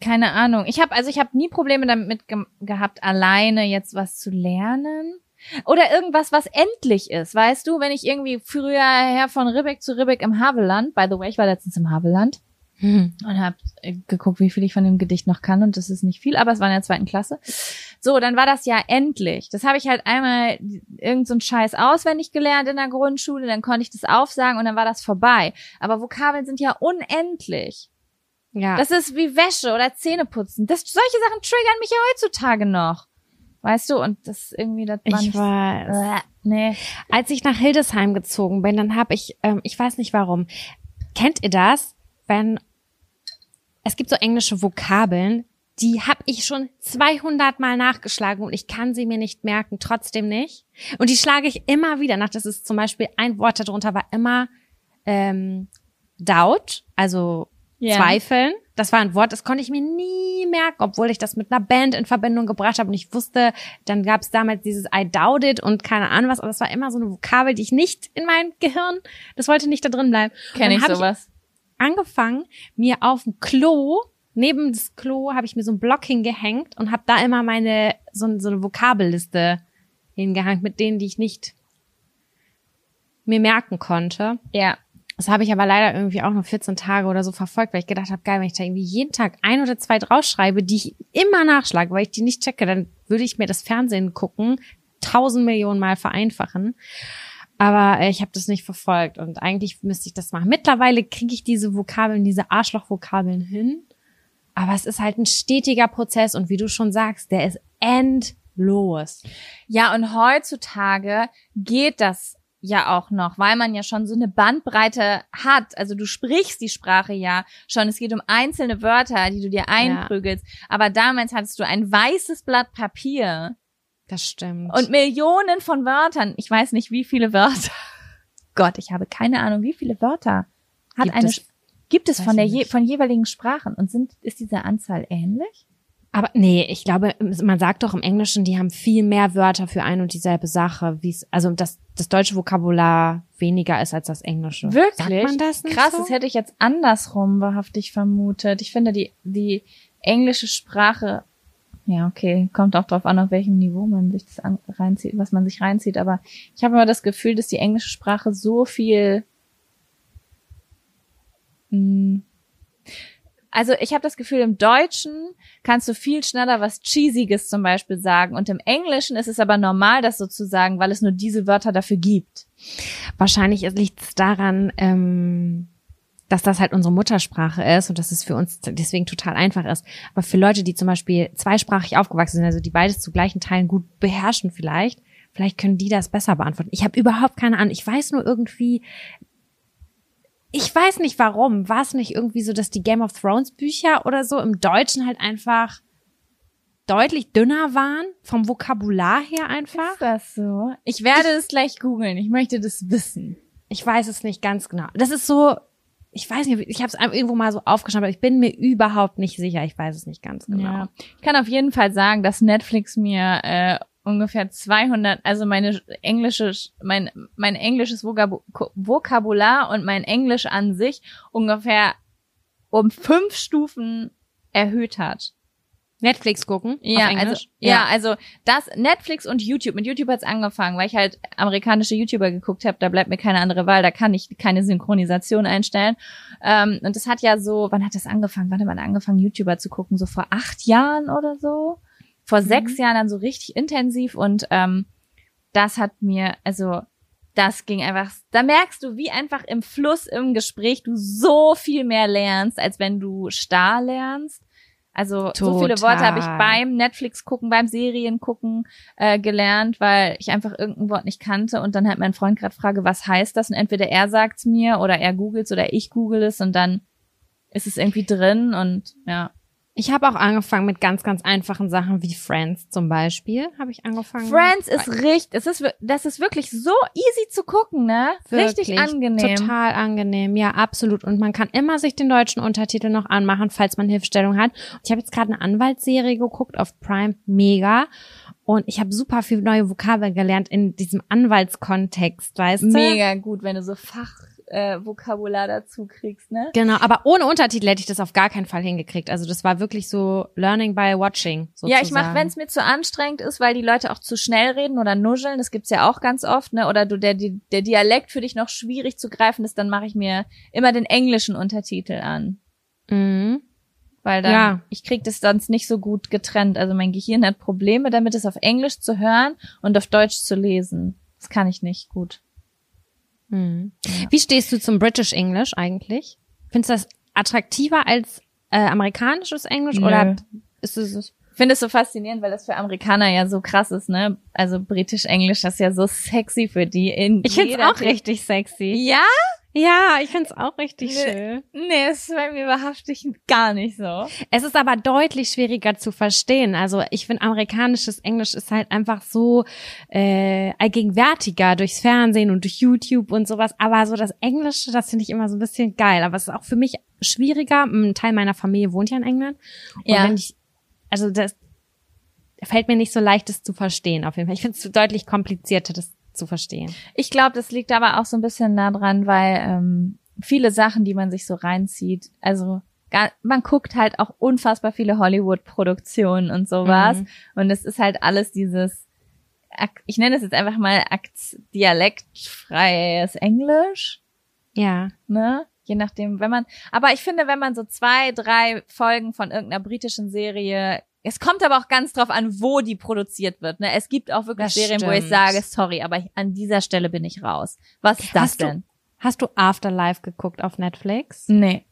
Keine Ahnung. Ich habe also ich habe nie Probleme damit ge gehabt, alleine jetzt was zu lernen. Oder irgendwas, was endlich ist, weißt du? Wenn ich irgendwie früher her von Ribbeck zu Ribbeck im Havelland, by the way, ich war letztens im Havelland hm. und habe äh, geguckt, wie viel ich von dem Gedicht noch kann und das ist nicht viel, aber es war in der zweiten Klasse. So, dann war das ja endlich. Das habe ich halt einmal irgend so einen Scheiß auswendig gelernt in der Grundschule, dann konnte ich das aufsagen und dann war das vorbei. Aber Vokabeln sind ja unendlich. Ja. Das ist wie Wäsche oder Zähneputzen. Das, solche Sachen triggern mich ja heutzutage noch. Weißt du, und das irgendwie, das war Ich nicht, weiß. Äh, nee. Als ich nach Hildesheim gezogen bin, dann habe ich, ähm, ich weiß nicht warum, kennt ihr das, wenn es gibt so englische Vokabeln, die habe ich schon 200 Mal nachgeschlagen und ich kann sie mir nicht merken, trotzdem nicht. Und die schlage ich immer wieder nach. Das ist zum Beispiel ein Wort darunter war immer ähm, doubt, also yeah. zweifeln. Das war ein Wort, das konnte ich mir nie merken, obwohl ich das mit einer Band in Verbindung gebracht habe und ich wusste, dann gab es damals dieses I doubt it und keine Ahnung was, aber das war immer so eine Vokabel, die ich nicht in mein Gehirn, das wollte nicht da drin bleiben. Kenne ich sowas. Ich angefangen, mir auf dem Klo neben das Klo habe ich mir so ein Block hingehängt und habe da immer meine so, so eine Vokabelliste hingehangen mit denen, die ich nicht mir merken konnte. Ja. Das habe ich aber leider irgendwie auch nur 14 Tage oder so verfolgt, weil ich gedacht habe, geil, wenn ich da irgendwie jeden Tag ein oder zwei draufschreibe, die ich immer nachschlage, weil ich die nicht checke, dann würde ich mir das Fernsehen gucken, tausend Millionen Mal vereinfachen. Aber äh, ich habe das nicht verfolgt und eigentlich müsste ich das machen. Mittlerweile kriege ich diese Vokabeln, diese Arschloch-Vokabeln hin. Aber es ist halt ein stetiger Prozess und wie du schon sagst, der ist endlos. Ja, und heutzutage geht das ja auch noch, weil man ja schon so eine Bandbreite hat. Also du sprichst die Sprache ja schon. Es geht um einzelne Wörter, die du dir einprügelst. Ja. Aber damals hattest du ein weißes Blatt Papier. Das stimmt. Und Millionen von Wörtern. Ich weiß nicht, wie viele Wörter. Gott, ich habe keine Ahnung, wie viele Wörter hat gibt eine, es, gibt es von der, je, von jeweiligen Sprachen und sind, ist diese Anzahl ähnlich? Aber nee, ich glaube, man sagt doch im Englischen, die haben viel mehr Wörter für ein und dieselbe Sache, wie es, also das, das deutsche Vokabular weniger ist als das Englische. Wirklich? Sagt man das nicht Krass, so? das hätte ich jetzt andersrum wahrhaftig vermutet. Ich finde die, die englische Sprache, ja, okay, kommt auch drauf an, auf welchem Niveau man sich das reinzieht, was man sich reinzieht, aber ich habe immer das Gefühl, dass die englische Sprache so viel, mh, hm, also ich habe das Gefühl, im Deutschen kannst du viel schneller was Cheesiges zum Beispiel sagen. Und im Englischen ist es aber normal, das so zu sagen, weil es nur diese Wörter dafür gibt. Wahrscheinlich liegt es daran, ähm, dass das halt unsere Muttersprache ist und dass es für uns deswegen total einfach ist. Aber für Leute, die zum Beispiel zweisprachig aufgewachsen sind, also die beides zu gleichen Teilen gut beherrschen vielleicht, vielleicht können die das besser beantworten. Ich habe überhaupt keine Ahnung. Ich weiß nur irgendwie, ich weiß nicht warum. War es nicht irgendwie so, dass die Game of Thrones Bücher oder so im Deutschen halt einfach deutlich dünner waren? Vom Vokabular her einfach? Ist das so? Ich werde es gleich googeln. Ich möchte das wissen. Ich weiß es nicht ganz genau. Das ist so, ich weiß nicht, ich habe es irgendwo mal so aufgeschrieben, aber ich bin mir überhaupt nicht sicher. Ich weiß es nicht ganz genau. Ja. Ich kann auf jeden Fall sagen, dass Netflix mir äh, ungefähr 200, also meine englische, mein, mein englisches Vokabular und mein Englisch an sich ungefähr um fünf Stufen erhöht hat. Netflix gucken? Ja, also ja. ja. also das Netflix und YouTube. Mit YouTube hat's angefangen, weil ich halt amerikanische YouTuber geguckt habe. Da bleibt mir keine andere Wahl. Da kann ich keine Synchronisation einstellen. Ähm, und das hat ja so, wann hat das angefangen? Wann hat man angefangen, YouTuber zu gucken? So vor acht Jahren oder so? Vor mhm. sechs Jahren dann so richtig intensiv und ähm, das hat mir, also das ging einfach, da merkst du, wie einfach im Fluss im Gespräch du so viel mehr lernst, als wenn du starr lernst. Also Total. so viele Worte habe ich beim Netflix gucken, beim Serien gucken äh, gelernt, weil ich einfach irgendein Wort nicht kannte und dann halt mein Freund gerade frage, was heißt das? Und entweder er sagt's mir oder er googelt oder ich google es und dann ist es irgendwie drin und ja. Ich habe auch angefangen mit ganz, ganz einfachen Sachen wie Friends zum Beispiel. Habe ich angefangen. Friends ist richtig, es ist, das ist wirklich so easy zu gucken, ne? Wirklich, richtig angenehm. Total angenehm, ja, absolut. Und man kann immer sich den deutschen Untertitel noch anmachen, falls man Hilfestellung hat. Und ich habe jetzt gerade eine Anwaltsserie geguckt auf Prime, mega. Und ich habe super viel neue Vokabeln gelernt in diesem Anwaltskontext, weißt du? Mega gut, wenn du so Fach äh, Vokabular dazu kriegst, ne? Genau, aber ohne Untertitel hätte ich das auf gar keinen Fall hingekriegt. Also das war wirklich so Learning by Watching. Sozusagen. Ja, ich mache, wenn es mir zu anstrengend ist, weil die Leute auch zu schnell reden oder nuscheln, das gibt's ja auch ganz oft, ne? Oder du der der Dialekt für dich noch schwierig zu greifen ist, dann mache ich mir immer den englischen Untertitel an. Mhm. Weil dann, ja. ich krieg das sonst nicht so gut getrennt. Also mein Gehirn hat Probleme damit, es auf Englisch zu hören und auf Deutsch zu lesen. Das kann ich nicht gut. Hm. Wie stehst du zum British English eigentlich? Findest du das attraktiver als äh, amerikanisches Englisch Nö. oder ist es finde es so faszinierend, weil das für Amerikaner ja so krass ist, ne? Also britisch Englisch ist ja so sexy für die. In ich finde es auch richtig sexy. Ja? Ja, ich find's auch richtig nee, schön. Nee, es ist bei mir wahrhaftig gar nicht so. Es ist aber deutlich schwieriger zu verstehen. Also ich finde, amerikanisches Englisch ist halt einfach so äh, allgegenwärtiger durchs Fernsehen und durch YouTube und sowas. Aber so das Englische, das finde ich immer so ein bisschen geil. Aber es ist auch für mich schwieriger. Ein Teil meiner Familie wohnt ja in England. Und ja. wenn ich, also das fällt mir nicht so leicht, das zu verstehen auf jeden Fall. Ich finde es deutlich komplizierter, das zu verstehen. Ich glaube, das liegt aber auch so ein bisschen nah dran, weil ähm, viele Sachen, die man sich so reinzieht, also gar, man guckt halt auch unfassbar viele Hollywood-Produktionen und sowas. Mhm. Und es ist halt alles dieses, ich nenne es jetzt einfach mal dialektfreies Englisch. Ja. Ne? Je nachdem, wenn man, aber ich finde, wenn man so zwei, drei Folgen von irgendeiner britischen Serie es kommt aber auch ganz drauf an, wo die produziert wird. Ne? Es gibt auch wirklich das Serien, stimmt. wo ich sage, sorry, aber an dieser Stelle bin ich raus. Was ist das hast denn? Du, hast du Afterlife geguckt auf Netflix? Nee.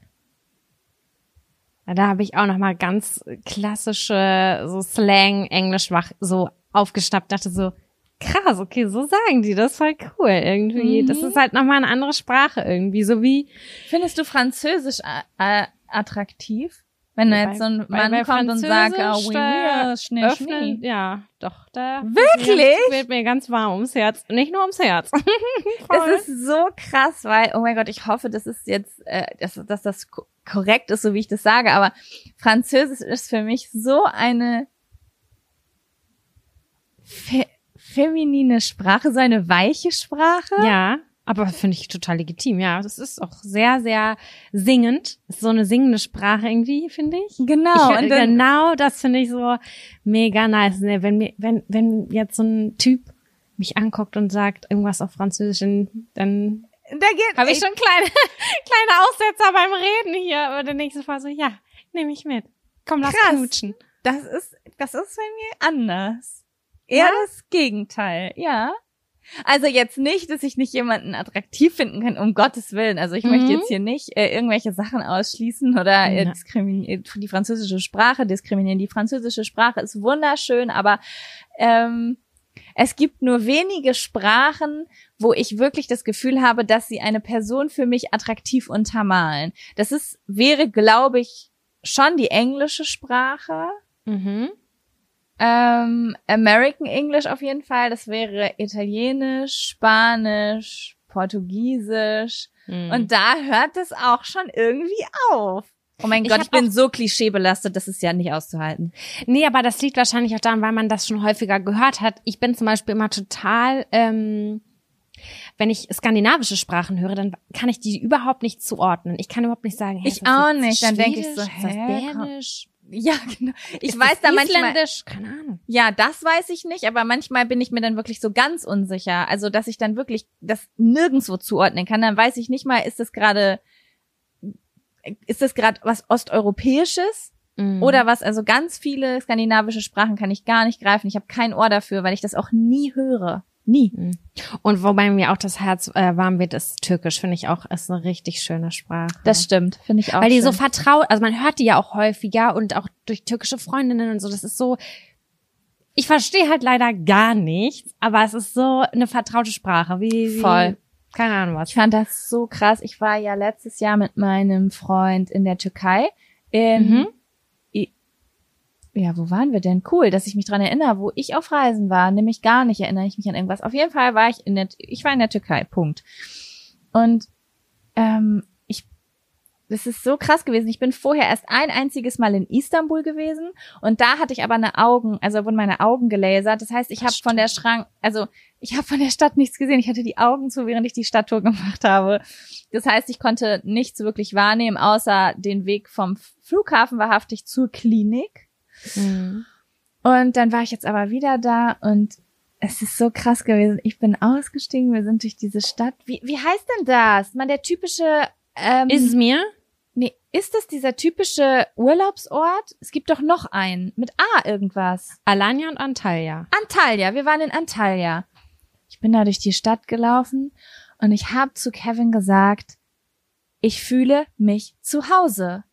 Da habe ich auch noch mal ganz klassische so Slang Englisch so aufgeschnappt, dachte so krass, okay, so sagen die, das ist voll cool irgendwie. Mhm. Das ist halt noch mal eine andere Sprache irgendwie, so wie Findest du Französisch äh, attraktiv? Wenn da jetzt so ein Mann bei kommt und sagt, oh, oui, oui, öffnen, schnee. Ja, doch, da Wirklich? wird mir ganz warm ums Herz. Nicht nur ums Herz. das ist so krass, weil, oh mein Gott, ich hoffe, das ist jetzt, äh, dass, dass das korrekt ist, so wie ich das sage, aber Französisch ist für mich so eine fe feminine Sprache, so eine weiche Sprache. Ja. Aber finde ich total legitim, ja. Das ist auch sehr, sehr singend. Ist so eine singende Sprache irgendwie, finde ich. Genau. Ich, genau das finde ich so mega nice. Ne? Wenn, mir, wenn, wenn jetzt so ein Typ mich anguckt und sagt irgendwas auf Französisch, dann da geht habe ich schon kleine kleine Aussetzer beim Reden hier. Aber der nächste Mal so, ja, nehme ich mit. Komm, lass Krass. knutschen. Das ist, das ist bei mir anders. Eher ja? das Gegenteil, ja. Also jetzt nicht, dass ich nicht jemanden attraktiv finden kann, um Gottes Willen. Also ich mhm. möchte jetzt hier nicht äh, irgendwelche Sachen ausschließen oder äh, diskriminieren die französische Sprache diskriminieren. Die französische Sprache ist wunderschön, aber ähm, es gibt nur wenige Sprachen, wo ich wirklich das Gefühl habe, dass sie eine Person für mich attraktiv untermalen. Das ist, wäre, glaube ich, schon die englische Sprache. Mhm. Ähm, American English auf jeden Fall. Das wäre Italienisch, Spanisch, Portugiesisch. Hm. Und da hört es auch schon irgendwie auf. Oh mein Gott, ich, ich bin so klischeebelastet, das ist ja nicht auszuhalten. Nee, aber das liegt wahrscheinlich auch daran, weil man das schon häufiger gehört hat. Ich bin zum Beispiel immer total, ähm, wenn ich skandinavische Sprachen höre, dann kann ich die überhaupt nicht zuordnen. Ich kann überhaupt nicht sagen, hey, ich auch nicht. Dann denke ich so, hä, Dänisch? Ja, genau. Ich ist weiß da manchmal. Keine Ahnung. Ja, das weiß ich nicht, aber manchmal bin ich mir dann wirklich so ganz unsicher. Also, dass ich dann wirklich das nirgendswo zuordnen kann. Dann weiß ich nicht mal, ist das gerade, ist das gerade was Osteuropäisches? Mhm. Oder was, also ganz viele skandinavische Sprachen kann ich gar nicht greifen. Ich habe kein Ohr dafür, weil ich das auch nie höre. Nie. Mhm. Und wobei mir auch das Herz äh, warm wird, ist Türkisch, finde ich auch, ist eine richtig schöne Sprache. Das stimmt, finde ich auch. Weil die schön. so vertraut, also man hört die ja auch häufiger und auch durch türkische Freundinnen und so, das ist so, ich verstehe halt leider gar nichts, aber es ist so eine vertraute Sprache, wie, wie Voll. keine Ahnung was. Ich fand das so krass. Ich war ja letztes Jahr mit meinem Freund in der Türkei. In, Mhm. Ja, wo waren wir denn? Cool, dass ich mich dran erinnere, wo ich auf Reisen war. Nämlich gar nicht erinnere ich mich an irgendwas. Auf jeden Fall war ich in der, ich war in der Türkei. Punkt. Und ähm, ich, das ist so krass gewesen. Ich bin vorher erst ein einziges Mal in Istanbul gewesen und da hatte ich aber eine Augen, also wurden meine Augen gelasert. Das heißt, ich habe von der Schrank, also ich habe von der Stadt nichts gesehen. Ich hatte die Augen zu, während ich die Stadttour gemacht habe. Das heißt, ich konnte nichts wirklich wahrnehmen, außer den Weg vom Flughafen wahrhaftig zur Klinik. Mhm. Und dann war ich jetzt aber wieder da und es ist so krass gewesen. Ich bin ausgestiegen, wir sind durch diese Stadt. Wie, wie heißt denn das? Man, der typische, ähm, Izmir? nee, ist das dieser typische Urlaubsort? Es gibt doch noch einen mit A irgendwas. Alanya und Antalya. Antalya, wir waren in Antalya. Ich bin da durch die Stadt gelaufen und ich habe zu Kevin gesagt, ich fühle mich zu Hause.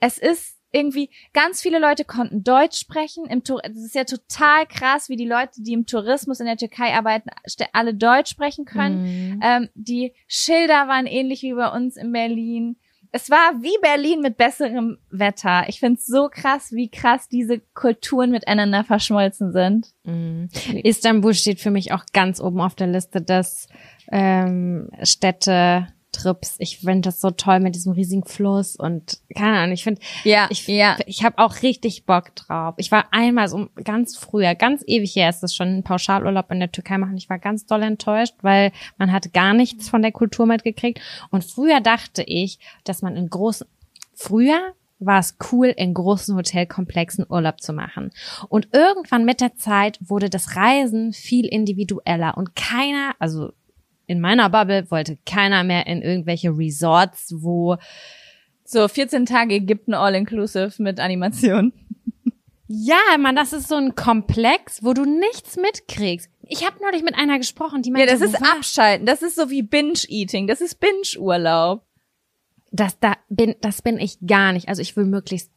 Es ist irgendwie, ganz viele Leute konnten Deutsch sprechen. Im Tour es ist ja total krass, wie die Leute, die im Tourismus in der Türkei arbeiten, alle Deutsch sprechen können. Mhm. Ähm, die Schilder waren ähnlich wie bei uns in Berlin. Es war wie Berlin mit besserem Wetter. Ich find's so krass, wie krass diese Kulturen miteinander verschmolzen sind. Mhm. Istanbul steht für mich auch ganz oben auf der Liste des ähm, Städtetrips. Ich finde das so toll mit diesem riesigen Fluss und keine Ahnung, ich finde, Ja, ich, ja. ich habe auch richtig Bock drauf. Ich war einmal so ganz früher, ganz ewig her ist das schon, einen Pauschalurlaub in der Türkei machen. Ich war ganz doll enttäuscht, weil man hat gar nichts von der Kultur mitgekriegt. Und früher dachte ich, dass man in großen, früher war es cool, in großen Hotelkomplexen Urlaub zu machen. Und irgendwann mit der Zeit wurde das Reisen viel individueller und keiner, also in meiner Bubble wollte keiner mehr in irgendwelche Resorts, wo So 14 Tage Ägypten All-Inclusive mit Animation. Ja, man, das ist so ein Komplex, wo du nichts mitkriegst. Ich habe neulich mit einer gesprochen, die Ja, meinte, das ist war- Abschalten. Das ist so wie Binge-Eating. Das ist Binge-Urlaub. das da bin, das bin ich gar nicht. Also ich will möglichst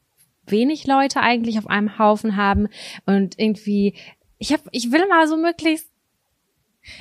wenig Leute eigentlich auf einem Haufen haben und irgendwie ich habe ich will mal so möglichst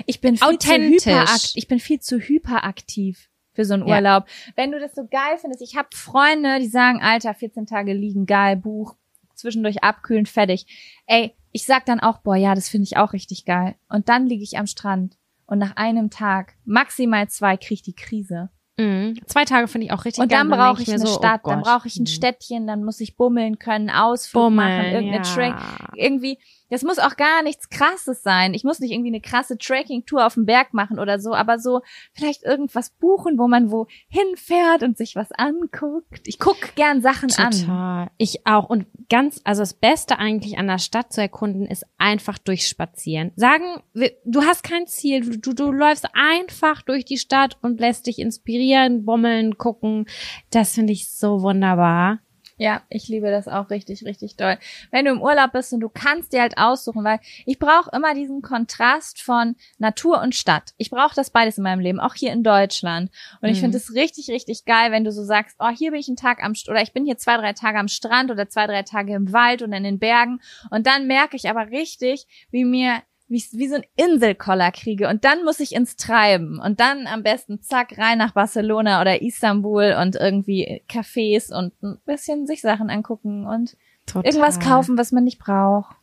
Ich bin viel Authentisch. zu hyperakt ich bin viel zu hyperaktiv für so einen Ja. Urlaub. Wenn du das so geil findest, ich habe Freunde, die sagen, Alter, 14 Tage liegen, geil, Buch, zwischendurch abkühlen, fertig. Ey, ich sag dann auch, boah, ja, das finde ich auch richtig geil. Und dann liege ich am Strand und nach einem Tag, maximal zwei, krieg ich die Krise. mh, zwei Tage finde ich auch richtig Und dann brauche ich mir eine so, Stadt, oh dann brauche ich ein Mhm. Städtchen, dann muss ich bummeln können, Ausflug machen, Bummeln, irgendeine ja. Track, irgendwie, das muss auch gar nichts krasses sein. Ich muss nicht irgendwie eine krasse Tracking-Tour auf dem Berg machen oder so, aber so vielleicht irgendwas buchen, wo man wo hinfährt und sich was anguckt. Ich guck gern Sachen an. Total. Ich auch. Und ganz, also das Beste eigentlich an der Stadt zu erkunden, ist einfach durchspazieren. Sagen, du hast kein Ziel, du, du, du läufst einfach durch die Stadt und lässt dich inspirieren, bummeln, gucken. Das finde ich so wunderbar. Ja, ich liebe das auch richtig, richtig doll. Wenn du im Urlaub bist und du kannst dir halt aussuchen, weil ich brauche immer diesen Kontrast von Natur und Stadt. Ich brauche das beides in meinem Leben, auch hier in Deutschland. Und ich Mhm. finde es richtig, richtig geil, wenn du so sagst, oh, hier bin ich einen Tag am, St- oder ich bin hier zwei, drei Tage am Strand oder zwei, drei Tage im Wald oder in den Bergen. Und dann merke ich aber richtig, wie mir wie, wie so ein Inselkoller kriege und dann muss ich ins Treiben und dann am besten zack rein nach Barcelona oder Istanbul und irgendwie Cafés und ein bisschen sich Sachen angucken und Total. irgendwas kaufen, was man nicht braucht.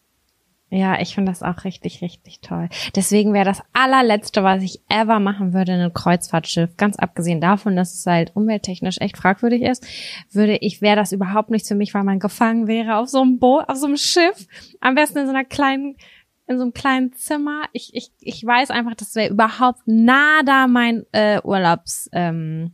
Ja, ich finde das auch richtig, richtig toll. Deswegen wäre das allerletzte, was ich ever machen würde, ein Kreuzfahrtschiff. Ganz abgesehen davon, dass es halt umwelttechnisch echt fragwürdig ist, würde ich, wäre das überhaupt nichts für mich, weil man gefangen wäre auf so einem Boot, auf so einem Schiff. Am besten in so einer kleinen, in so einem kleinen Zimmer. Ich, ich, ich weiß einfach, das wäre überhaupt nada mein äh, Urlaubs, ähm,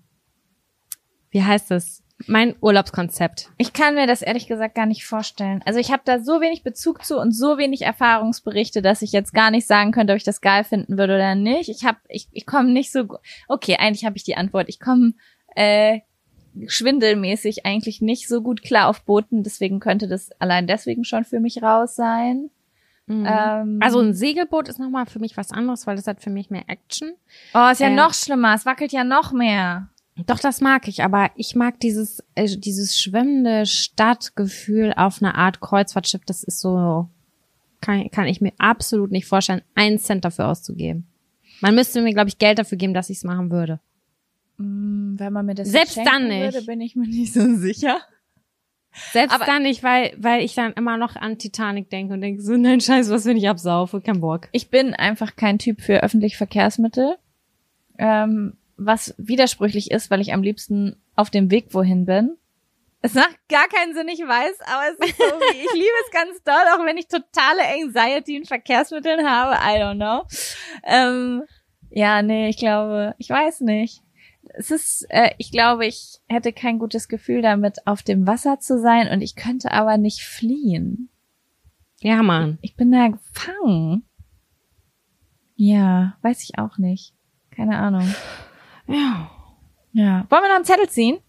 wie heißt es? Mein Urlaubskonzept. Ich kann mir das ehrlich gesagt gar nicht vorstellen. Also ich habe da so wenig Bezug zu und so wenig Erfahrungsberichte, dass ich jetzt gar nicht sagen könnte, ob ich das geil finden würde oder nicht. Ich habe, ich, ich komme nicht so. Okay, eigentlich habe ich die Antwort. Ich komme äh, schwindelmäßig eigentlich nicht so gut klar auf Booten, deswegen könnte das allein deswegen schon für mich raus sein. Mhm. Ähm, Also ein Segelboot ist nochmal für mich was anderes, weil das hat für mich mehr Action. oh, ist ja äh, noch schlimmer. Es wackelt ja noch mehr. Doch, das mag ich, aber ich mag dieses, äh, dieses schwimmende Stadtgefühl auf einer Art Kreuzfahrtschiff. Das ist so, kann, kann ich mir absolut nicht vorstellen, einen Cent dafür auszugeben. Man müsste mir, glaube ich, Geld dafür geben, dass ich es machen würde. Hm, Wenn man mir das Selbst dann nicht. würde, bin ich mir nicht so sicher. Selbst Aber- dann nicht, weil, weil ich dann immer noch an Titanic denke und denke so, nein, scheiße, was, wenn ich absaufe? Kein Bock. Ich bin einfach kein Typ für öffentliche Verkehrsmittel, ähm, was widersprüchlich ist, weil ich am liebsten auf dem Weg wohin bin. Es macht gar keinen Sinn, ich weiß, aber es ist so, wie, ich liebe es ganz doll, auch wenn ich totale Anxiety in Verkehrsmitteln habe. I don't know. Ähm, ja, nee, ich glaube, ich weiß nicht. Es ist, äh, ich glaube, ich hätte kein gutes Gefühl damit, auf dem Wasser zu sein und ich könnte aber nicht fliehen. Ja, Mann. Ich bin da gefangen. Ja, weiß ich auch nicht. Keine Ahnung. Ja. Ja. Wollen wir noch einen Zettel ziehen?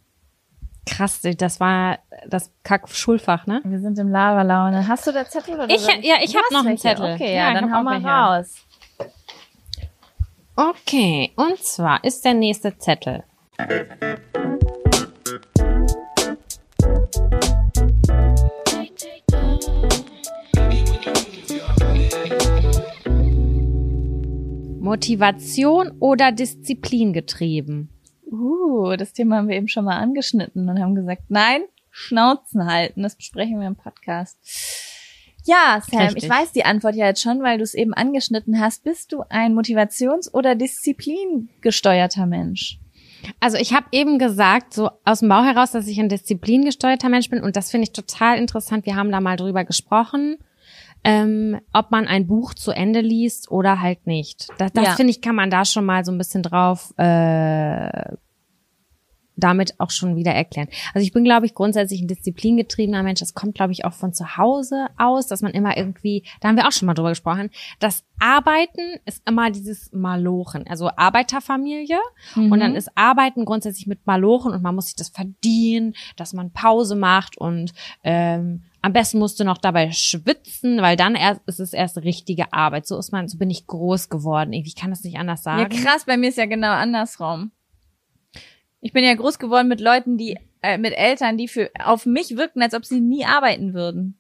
Krass, das war das Kack-Schulfach, ne? Wir sind im Laberlaune. Hast du da Zettel oder Ich- ja, ich Du hab hast noch einen. Zettel. Okay, Ja, ja, dann hab hau mal raus. Okay, und zwar ist der nächste Zettel. Motivation oder Disziplin getrieben? Uh, das Thema haben wir eben schon mal angeschnitten und haben gesagt, nein, Schnauzen halten. Das besprechen wir im Podcast. Ja, Sam, Richtig. ich weiß die Antwort ja jetzt schon, weil du es eben angeschnitten hast. Bist du ein motivations- oder disziplingesteuerter Mensch? Also ich habe eben gesagt, so aus dem Bauch heraus, dass ich ein disziplingesteuerter Mensch bin und das finde ich total interessant. Wir haben da mal drüber gesprochen, ähm, ob man ein Buch zu Ende liest oder halt nicht. Das, das Ja. finde ich, kann man da schon mal so ein bisschen drauf äh, damit auch schon wieder erklären. Also ich bin, glaube ich, grundsätzlich ein disziplingetriebener Mensch. Das kommt, glaube ich, auch von zu Hause aus, dass man immer irgendwie, da haben wir auch schon mal drüber gesprochen, das Arbeiten ist immer dieses Malochen. Also Arbeiterfamilie und dann ist Arbeiten grundsätzlich mit Malochen und man muss sich das verdienen, dass man Pause macht und ähm, am besten musst du noch dabei schwitzen, weil dann erst ist es erst richtige Arbeit. So ist man, so bin ich groß geworden. Ich kann das nicht anders Ja, sagen. krass, bei mir ist ja genau andersrum. Ich bin ja groß geworden mit Leuten, die, äh, mit Eltern, die für, auf mich wirkten, als ob sie nie arbeiten würden.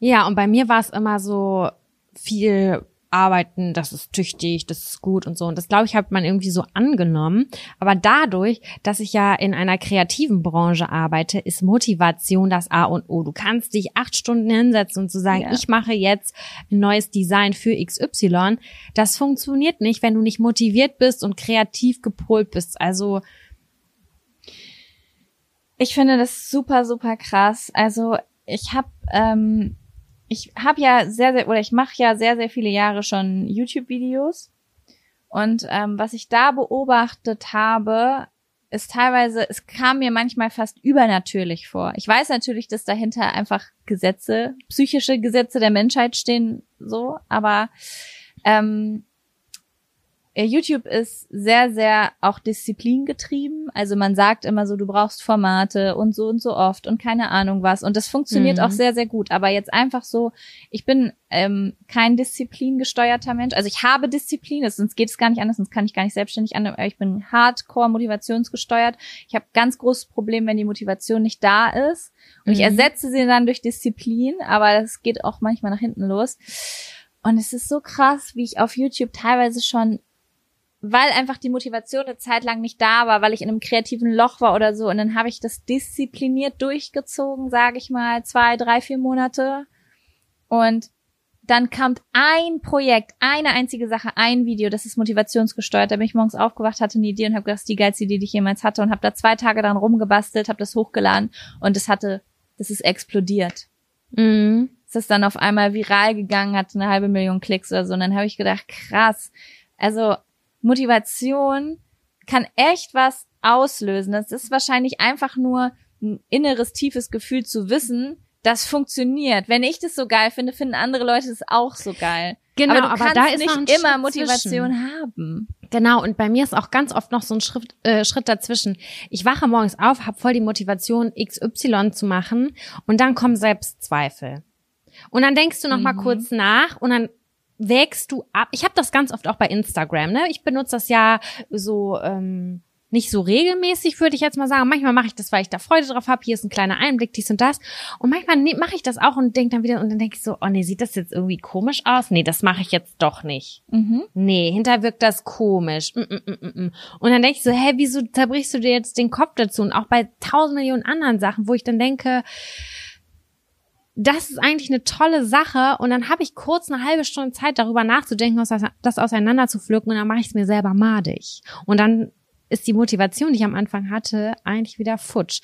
Ja, und bei mir war es immer so viel arbeiten, das ist tüchtig, das ist gut und so. Und das, glaube ich, hat man irgendwie so angenommen. Aber dadurch, dass ich ja in einer kreativen Branche arbeite, ist Motivation das A und O. Du kannst dich acht Stunden hinsetzen und zu sagen, Ja. ich mache jetzt ein neues Design für XY. Das funktioniert nicht, wenn du nicht motiviert bist und kreativ gepolt bist. Also, Ich finde das super, super krass. Also ich habe, ähm, ich habe ja sehr, sehr, oder ich mache ja sehr, sehr viele Jahre schon YouTube-Videos. Und ähm, was ich da beobachtet habe, ist teilweise, es kam mir manchmal fast übernatürlich vor. Ich weiß natürlich, dass dahinter einfach Gesetze, psychische Gesetze der Menschheit stehen, so, aber ähm, äh, YouTube ist sehr, sehr auch disziplingetrieben. Also man sagt immer so, du brauchst Formate und so und so oft und keine Ahnung was. Und das funktioniert Mhm. auch sehr, sehr gut. Aber jetzt einfach so, ich bin ähm, kein disziplingesteuerter Mensch. Also ich habe Disziplin, sonst geht es gar nicht anders, sonst kann ich gar nicht selbstständig an. Ich bin hardcore motivationsgesteuert. Ich habe ganz großes Problem, wenn die Motivation nicht da ist. Und ich Mhm. ersetze sie dann durch Disziplin, aber das geht auch manchmal nach hinten los. Und es ist so krass, wie ich auf YouTube teilweise schon weil einfach die Motivation eine Zeit lang nicht da war, weil ich in einem kreativen Loch war oder so. Und dann habe ich das diszipliniert durchgezogen, sage ich mal, zwei, drei, vier Monate. Und dann kommt ein Projekt, eine einzige Sache, ein Video, das ist motivationsgesteuert. Da bin ich morgens aufgewacht, hatte eine Idee und habe gedacht, das ist die geilste Idee, die ich jemals hatte und habe da zwei Tage dran rumgebastelt, habe das hochgeladen und es hatte, das ist explodiert. mhm. Es ist dann auf einmal viral gegangen, hat eine halbe Million Klicks oder so. Und dann habe ich gedacht, krass. Also Motivation kann echt was auslösen. Das ist wahrscheinlich einfach nur ein inneres, tiefes Gefühl zu wissen, das funktioniert. Wenn ich das so geil finde, finden andere Leute das auch so geil. Genau, aber aber da ist nicht immer Schritt Motivation zwischen. haben. Genau, und bei mir ist auch ganz oft noch so ein Schritt, äh, Schritt dazwischen. Ich wache morgens auf, habe voll die Motivation, XY zu machen und dann kommen Selbstzweifel. Und dann denkst du noch mal Mhm. kurz nach und dann wägst du ab. Ich habe das ganz oft auch bei Instagram. Ne? Ich benutze das ja so ähm, nicht so regelmäßig, würde ich jetzt mal sagen. Manchmal mache ich das, weil ich da Freude drauf habe. Hier ist ein kleiner Einblick, dies und das. Und manchmal ne, mache ich das auch und denke dann wieder und dann denke ich so, oh nee, sieht das jetzt irgendwie komisch aus? Nee, das mache ich jetzt doch nicht. Mhm. Nee, hinter wirkt das komisch. Mm, mm, mm, mm, mm. Und dann denke ich so, hä, wieso zerbrichst du dir jetzt den Kopf dazu? Und auch bei tausend Millionen anderen Sachen, wo ich dann denke, das ist eigentlich eine tolle Sache. Und dann habe ich kurz eine halbe Stunde Zeit, darüber nachzudenken, das auseinander zu pflücken. Und dann mache ich es mir selber madig. Und dann ist die Motivation, die ich am Anfang hatte, eigentlich wieder futsch.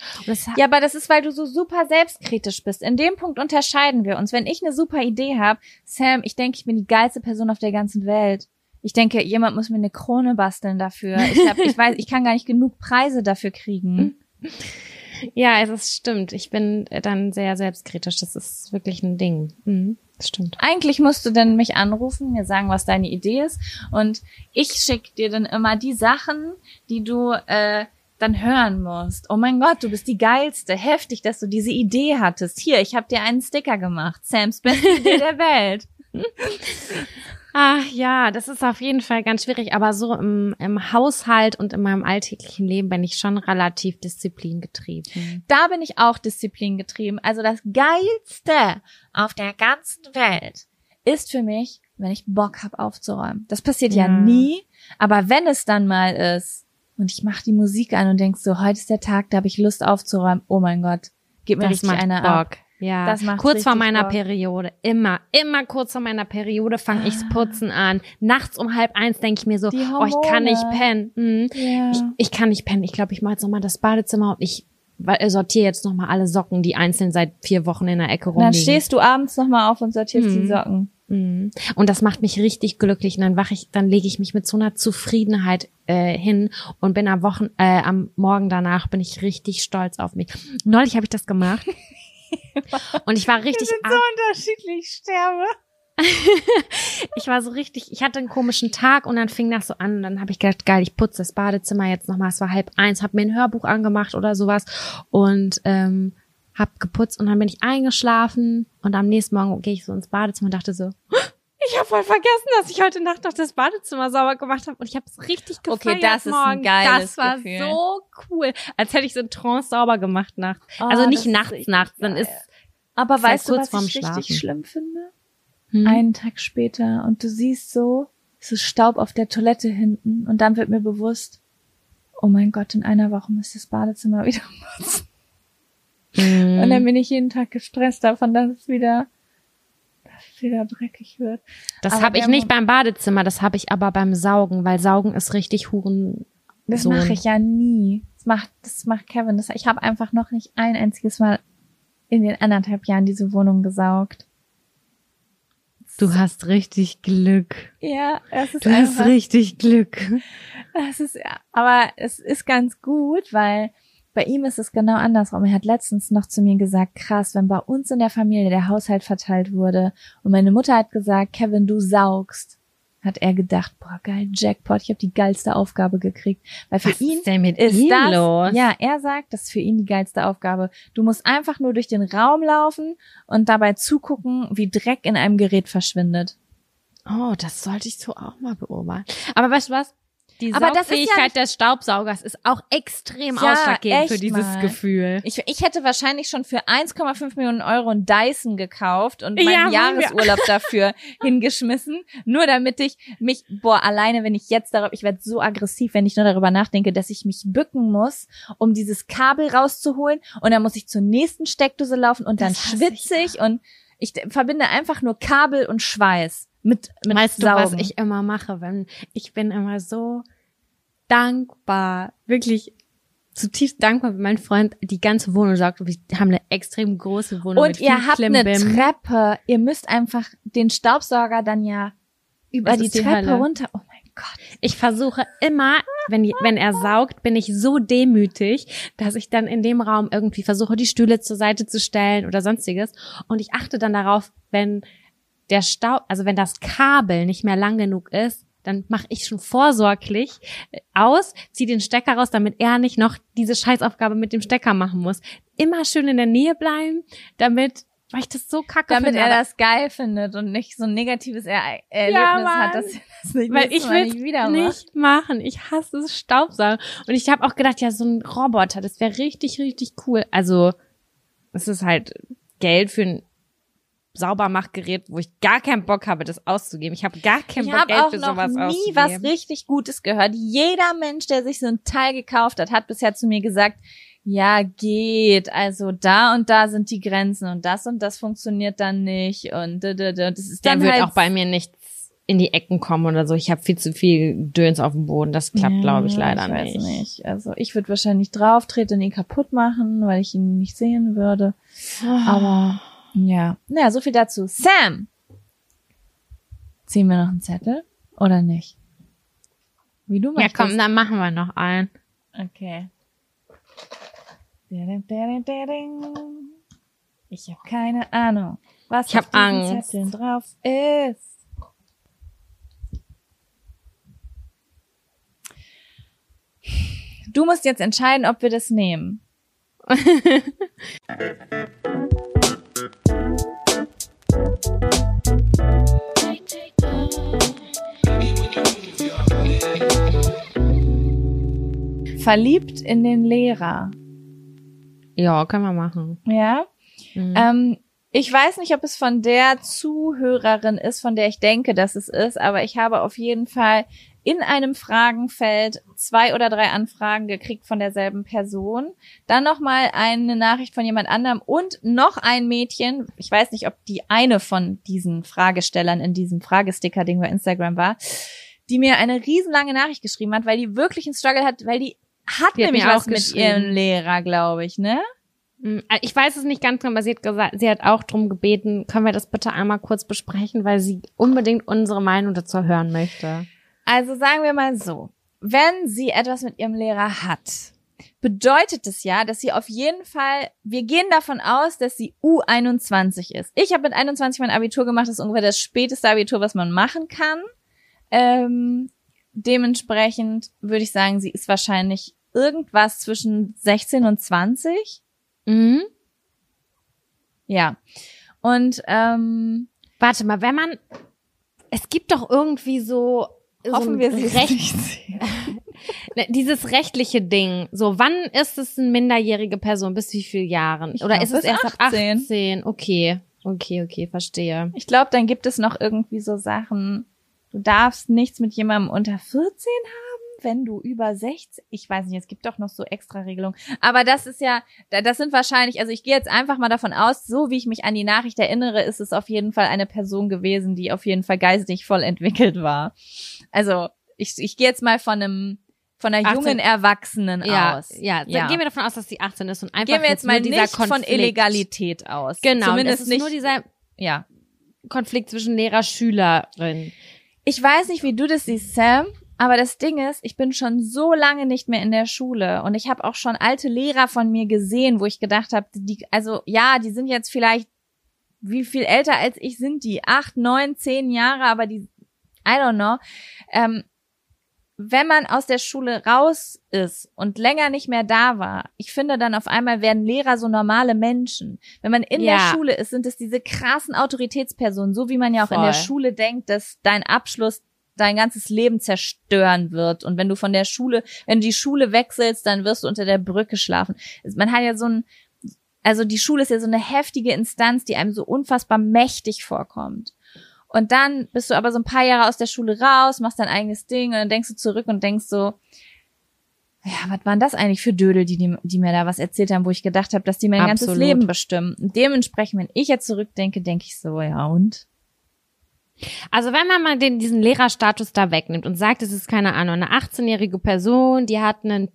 Ja, aber das ist, weil du so super selbstkritisch bist. In dem Punkt unterscheiden wir uns. Wenn ich eine super Idee habe, Sam, ich denke, ich bin die geilste Person auf der ganzen Welt. Ich denke, jemand muss mir eine Krone basteln dafür. Ich, hab, ich weiß, ich kann gar nicht genug Preise dafür kriegen. ja, es ist, stimmt. Ich bin dann sehr selbstkritisch. Das ist wirklich ein Ding. Mhm, das stimmt. Eigentlich musst du dann mich anrufen, mir sagen, was deine Idee ist. Und ich schick dir dann immer die Sachen, die du äh, dann hören musst. Oh mein Gott, du bist die geilste. Heftig, dass du diese Idee hattest. Hier, ich habe dir einen Sticker gemacht. Sams beste Idee der Welt. Ach ja, das ist auf jeden Fall ganz schwierig, aber so im, im Haushalt und in meinem alltäglichen Leben bin ich schon relativ disziplingetrieben. Da bin ich auch disziplingetrieben. Also das Geilste auf der ganzen Welt ist für mich, wenn ich Bock hab aufzuräumen. Das passiert ja, Ja. nie, aber wenn es dann mal ist und ich mache die Musik an und denk so, heute ist der Tag, da habe ich Lust aufzuräumen. Oh mein Gott, gib mir Das richtig eine Bock. ab. Ja, Das macht kurz vor meiner Bock. Periode, immer, immer kurz vor meiner Periode fange ich's Putzen an. Nachts um halb eins denke ich mir so, Ah. Oh, ich kann nicht pennen. Mhm. Ja. Ich, ich kann nicht pennen. Ich glaube, ich mache jetzt nochmal das Badezimmer und ich äh, sortiere jetzt nochmal alle Socken, die einzeln seit vier Wochen in der Ecke Und dann rumliegen. stehst du abends nochmal auf und sortierst Mhm. die Socken. Mhm. Und das macht mich richtig glücklich. Und dann wache ich, dann lege ich mich mit so einer Zufriedenheit äh, hin und bin am Wochen, äh, am Morgen danach bin ich richtig stolz auf mich. Neulich habe ich das gemacht. und ich war richtig, ab- unterschiedlich sterbe. ich war so richtig, ich hatte einen komischen Tag und dann fing das so an und dann habe ich gedacht, geil, ich putze das Badezimmer jetzt nochmal. Es war halb eins, habe mir ein Hörbuch angemacht oder sowas und ähm, hab geputzt und dann bin ich eingeschlafen und am nächsten Morgen gehe ich so ins Badezimmer und dachte so, ich habe voll vergessen, dass ich heute Nacht noch das Badezimmer sauber gemacht habe und ich habe es richtig gefeiert Okay, das ist ein morgen. geiles Das war Gefühl. so cool, als hätte ich so ein Trance sauber gemacht nachts. also Oh, nicht das ist nachts, richtig nachts, dann geil. ist Aber Ist halt weißt du, kurz was vorm ich richtig Schlafen. schlimm finde? hm, einen Tag später und du siehst so, es ist Staub auf der Toilette hinten und dann wird mir bewusst, oh mein Gott, in einer Woche muss das Badezimmer wieder putzen. hm. Und dann bin ich jeden Tag gestresst davon, dass es wieder, dass dreckig wird. Das habe ich nicht beim Badezimmer, das habe ich aber beim Saugen, weil Saugen ist richtig Huren. Das mache ich ja nie. Das macht, das macht Kevin. Das, ich habe einfach noch nicht ein einziges Mal in den anderthalb Jahren diese Wohnung gesaugt. Du hast richtig Glück. Ja, es ist Du hast einfach, richtig Glück. Das ist, aber es ist ganz gut, weil bei ihm ist es genau andersrum. Er hat letztens noch zu mir gesagt, krass, wenn bei uns in der Familie der Haushalt verteilt wurde und meine Mutter hat gesagt, Kevin, du saugst, hat er gedacht, boah, geil, Jackpot, ich habe die geilste Aufgabe gekriegt. Weil für Was ihn ist denn mit ist ihm das, los? ja, er sagt, das ist für ihn die geilste Aufgabe. Du musst einfach nur durch den Raum laufen und dabei zugucken, wie Dreck in einem Gerät verschwindet. Oh, das sollte ich so auch mal beobachten. Aber weißt du was? Die Aber das ist ja Saugfähigkeit nicht- des Staubsaugers ist auch extrem Ja, ausschlaggebend für dieses mal. Gefühl. Ich, ich hätte wahrscheinlich schon für 1,5 Millionen Euro einen Dyson gekauft und Ja, meinen wir- Jahresurlaub dafür hingeschmissen, nur damit ich mich, boah, alleine, wenn ich jetzt darauf, ich werde so aggressiv, wenn ich nur darüber nachdenke, dass ich mich bücken muss, um dieses Kabel rauszuholen. Und dann muss ich zur nächsten Steckdose laufen und dann Das hasse schwitze ich und ich verbinde einfach nur Kabel und Schweiß mit, mit weißt Saugen. du, was ich immer mache, wenn ich bin immer so dankbar, wirklich zutiefst dankbar, wenn mein Freund die ganze Wohnung saugt. Wir haben eine extrem große Wohnung Und mit ihr viel habt eine Klimbim. Treppe. Ihr müsst einfach den Staubsauger dann ja über die die Treppe Hölle. runter. Oh mein Gott. Ich versuche immer, wenn, die- wenn er saugt, bin ich so demütig, dass ich dann in dem Raum irgendwie versuche, die Stühle zur Seite zu stellen oder sonstiges. Und ich achte dann darauf, wenn der Staub, also wenn das Kabel nicht mehr lang genug ist, dann mache ich schon vorsorglich äh, aus, ziehe den Stecker raus, damit er nicht noch diese Scheißaufgabe mit dem Stecker machen muss. Immer schön in der Nähe bleiben, damit weil ich das so kacke Damit finde. er aber- das geil findet und nicht so ein negatives er Erlebnis Ja, hat, dass er das nicht, weil ich will nicht wieder nicht machen. Ich hasse es Staubsaugen. Und ich habe auch gedacht, ja, so ein Roboter, das wäre richtig, richtig cool. Also, es ist halt Geld für ein Saubermachgerät, wo ich gar keinen Bock habe, das auszugeben. Ich habe gar keinen Ich Bock, habe Geld auch für noch sowas nie auszugeben. was richtig Gutes gehört. Jeder Mensch, der sich so ein Teil gekauft hat, hat bisher zu mir gesagt, ja, geht. Also da und da sind die Grenzen und das und das funktioniert dann nicht und da, da, da. das ist Der dann wird halt auch bei mir nichts in die Ecken kommen oder so. Ich habe viel zu viel Döns auf dem Boden. Das klappt, Ja, glaube ich, leider ich weiß nicht. nicht. Also ich würde wahrscheinlich drauf treten und ihn kaputt machen, weil ich ihn nicht sehen würde. Aber ja, naja, so viel dazu. Sam, ziehen wir noch einen Zettel oder nicht? Wie du Ja, möchtest. komm, dann machen wir noch einen. Okay. Ich habe keine Ahnung, was Ich hab auf diesen Angst. Zetteln drauf ist. Du musst jetzt entscheiden, ob wir das nehmen. Verliebt in den Lehrer. Ja, können wir machen. Ja. Mhm. Ähm, ich weiß nicht, ob es von der Zuhörerin ist, von der ich denke, dass es ist, aber ich habe auf jeden Fall in einem Fragenfeld zwei oder drei Anfragen gekriegt von derselben Person. Dann nochmal eine Nachricht von jemand anderem und noch ein Mädchen. Ich weiß nicht, ob die eine von diesen Fragestellern in diesem Fragesticker, den bei Instagram war, die mir eine riesenlange Nachricht geschrieben hat, weil die wirklich einen Struggle hat, weil die hat Die nämlich mir was auch mit ihrem Lehrer, glaube ich, ne? Mm, Ich weiß es nicht ganz genau, aber sie hat gesagt, sie hat auch drum gebeten, können wir das bitte einmal kurz besprechen, weil sie unbedingt unsere Meinung dazu hören möchte. Also sagen wir mal so, wenn sie etwas mit ihrem Lehrer hat, bedeutet es ja, dass sie auf jeden Fall, wir gehen davon aus, dass sie U21 ist. Ich habe mit 21 mein Abitur gemacht, das ist ungefähr das späteste Abitur, was man machen kann. Ähm, dementsprechend würde ich sagen, sie ist wahrscheinlich irgendwas zwischen 16 und 20. Mhm. Ja. Und ähm, Warte mal, wenn man, es gibt doch irgendwie so, so hoffen ein wir, sie Recht, nicht sehen. Ne, dieses rechtliche Ding. So, wann ist es eine minderjährige Person? Bis wie viel Jahren? Ich Oder glaub, ist es erst ab 18? 18? Okay. Okay, okay, verstehe. Ich glaube, dann gibt es noch irgendwie so Sachen. Du darfst nichts mit jemandem unter 14 haben, wenn du über 16. Ich weiß nicht, es gibt doch noch so extra Regelungen. Aber das ist ja, da- das sind wahrscheinlich, also ich gehe jetzt einfach mal davon aus, so wie ich mich an die Nachricht erinnere, ist es auf jeden Fall eine Person gewesen, die auf jeden Fall geistig voll entwickelt war. Also ich, ich gehe jetzt mal von einem von einer 18. jungen Erwachsenen Ja, aus. ja, Ja. Gehen wir davon aus, dass sie 18 ist und einfach Gehen wir jetzt mal nur dieser nicht von Konflikt. Illegalität aus. Genau, Zumindest es ist nicht. nur dieser ja. Konflikt zwischen Lehrer, Schülerin. Ich weiß nicht, wie du das siehst, Sam, aber das Ding ist, ich bin schon so lange nicht mehr in der Schule und ich habe auch schon alte Lehrer von mir gesehen, wo ich gedacht habe, die, also ja, die sind jetzt vielleicht, wie viel älter als ich sind die? Acht, neun, zehn Jahre, aber die, I don't know. Ähm, wenn man aus der Schule raus ist und länger nicht mehr da war, ich finde dann auf einmal werden Lehrer so normale Menschen. Wenn man in der Ja. Schule ist, sind es diese krassen Autoritätspersonen, so wie man ja auch in der Voll. Schule denkt, dass dein Abschluss dein ganzes Leben zerstören wird. Und wenn du von der Schule, wenn du die Schule wechselst, dann wirst du unter der Brücke schlafen. Man hat ja so ein, also die Schule ist ja so eine heftige Instanz, die einem so unfassbar mächtig vorkommt. Und dann bist du aber so ein paar Jahre aus der Schule raus, machst dein eigenes Ding und dann denkst du zurück und denkst so, ja, was waren das eigentlich für Dödel, die, die, mir da was erzählt haben, wo ich gedacht habe, dass die mein ganzes Absolut. Leben bestimmen. Und dementsprechend, wenn ich jetzt zurückdenke, denke ich so, ja und? Also wenn man mal den, diesen Lehrerstatus da wegnimmt und sagt, es ist keine Ahnung, eine 18-jährige Person, die hat einen,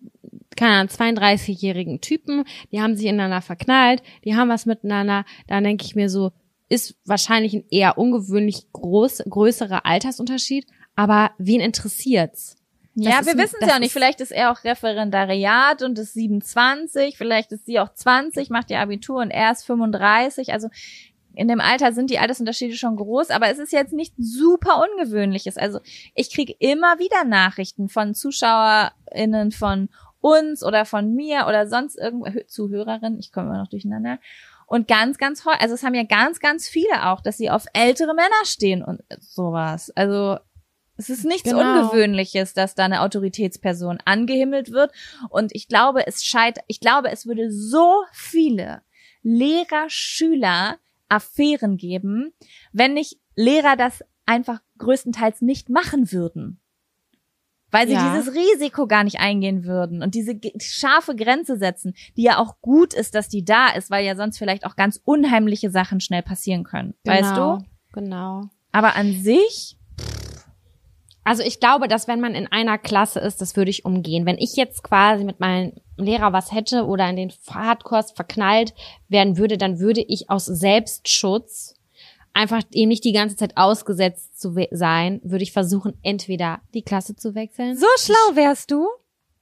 keine Ahnung, 32-jährigen Typen, die haben sich ineinander verknallt, die haben was miteinander, dann denke ich mir so, ist wahrscheinlich ein eher ungewöhnlich groß, größerer Altersunterschied, aber wen interessiert's? Ja, ist wir wissen es das ja auch nicht. Vielleicht ist er auch Referendariat und ist 27, vielleicht ist sie auch 20, macht ihr Abitur und er ist 35. Also in dem Alter sind die Altersunterschiede schon groß, aber es ist jetzt nicht super ungewöhnliches. Also ich kriege immer wieder Nachrichten von ZuschauerInnen von uns oder von mir oder sonst irgendwo Zuhörerinnen, ich komme immer noch durcheinander. Und ganz, ganz häufig, also es haben ja ganz, ganz viele auch, dass sie auf ältere Männer stehen und sowas. Also es ist nichts Genau. Ungewöhnliches, dass da eine Autoritätsperson angehimmelt wird. Und ich glaube, es scheit, ich glaube, es würde so viele Lehrer, Schüler Affären geben, wenn nicht Lehrer das einfach größtenteils nicht machen würden. Weil sie Ja. dieses Risiko gar nicht eingehen würden und diese scharfe Grenze setzen, die ja auch gut ist, dass die da ist, weil ja sonst vielleicht auch ganz unheimliche Sachen schnell passieren können. Weißt Genau, du? Genau. Aber an sich, Also ich glaube, dass wenn man in einer Klasse ist, das würde ich umgehen. Wenn ich jetzt quasi mit meinem Lehrer was hätte oder in den Hardkurs verknallt werden würde, dann würde ich aus Selbstschutz einfach ihm nicht die ganze Zeit ausgesetzt zu sein, würde ich versuchen, entweder die Klasse zu wechseln. so schlau wärst du.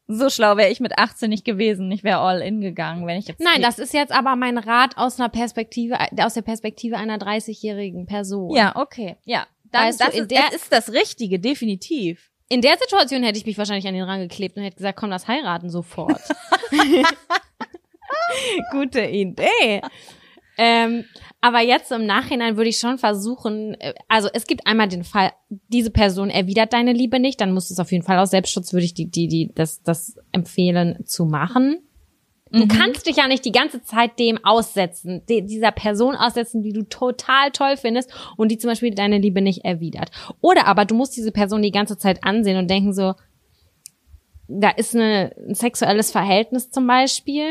So schlau wäre ich mit 18 nicht gewesen. Ich wäre all in gegangen, wenn ich jetzt. Nein, das ist jetzt aber mein Rat aus einer Perspektive, aus der Perspektive einer 30-jährigen Person. Ja, okay. Ja. Dann, Weißt du, das, in ist, der- das ist das Richtige, definitiv. In der Situation hätte ich mich wahrscheinlich an den Rang geklebt und hätte gesagt, komm, das heiraten sofort. Gute Idee. Ähm, aber jetzt im Nachhinein würde ich schon versuchen, äh, also es gibt einmal den Fall, diese Person erwidert deine Liebe nicht, dann muss es auf jeden Fall aus Selbstschutz, würde ich die, die, die, das, das empfehlen zu machen. Du kannst dich ja nicht die ganze Zeit dem aussetzen, dieser Person aussetzen, die du total toll findest und die zum Beispiel deine Liebe nicht erwidert. Oder aber du musst diese Person die ganze Zeit ansehen und denken so, da ist eine, ein sexuelles Verhältnis zum Beispiel.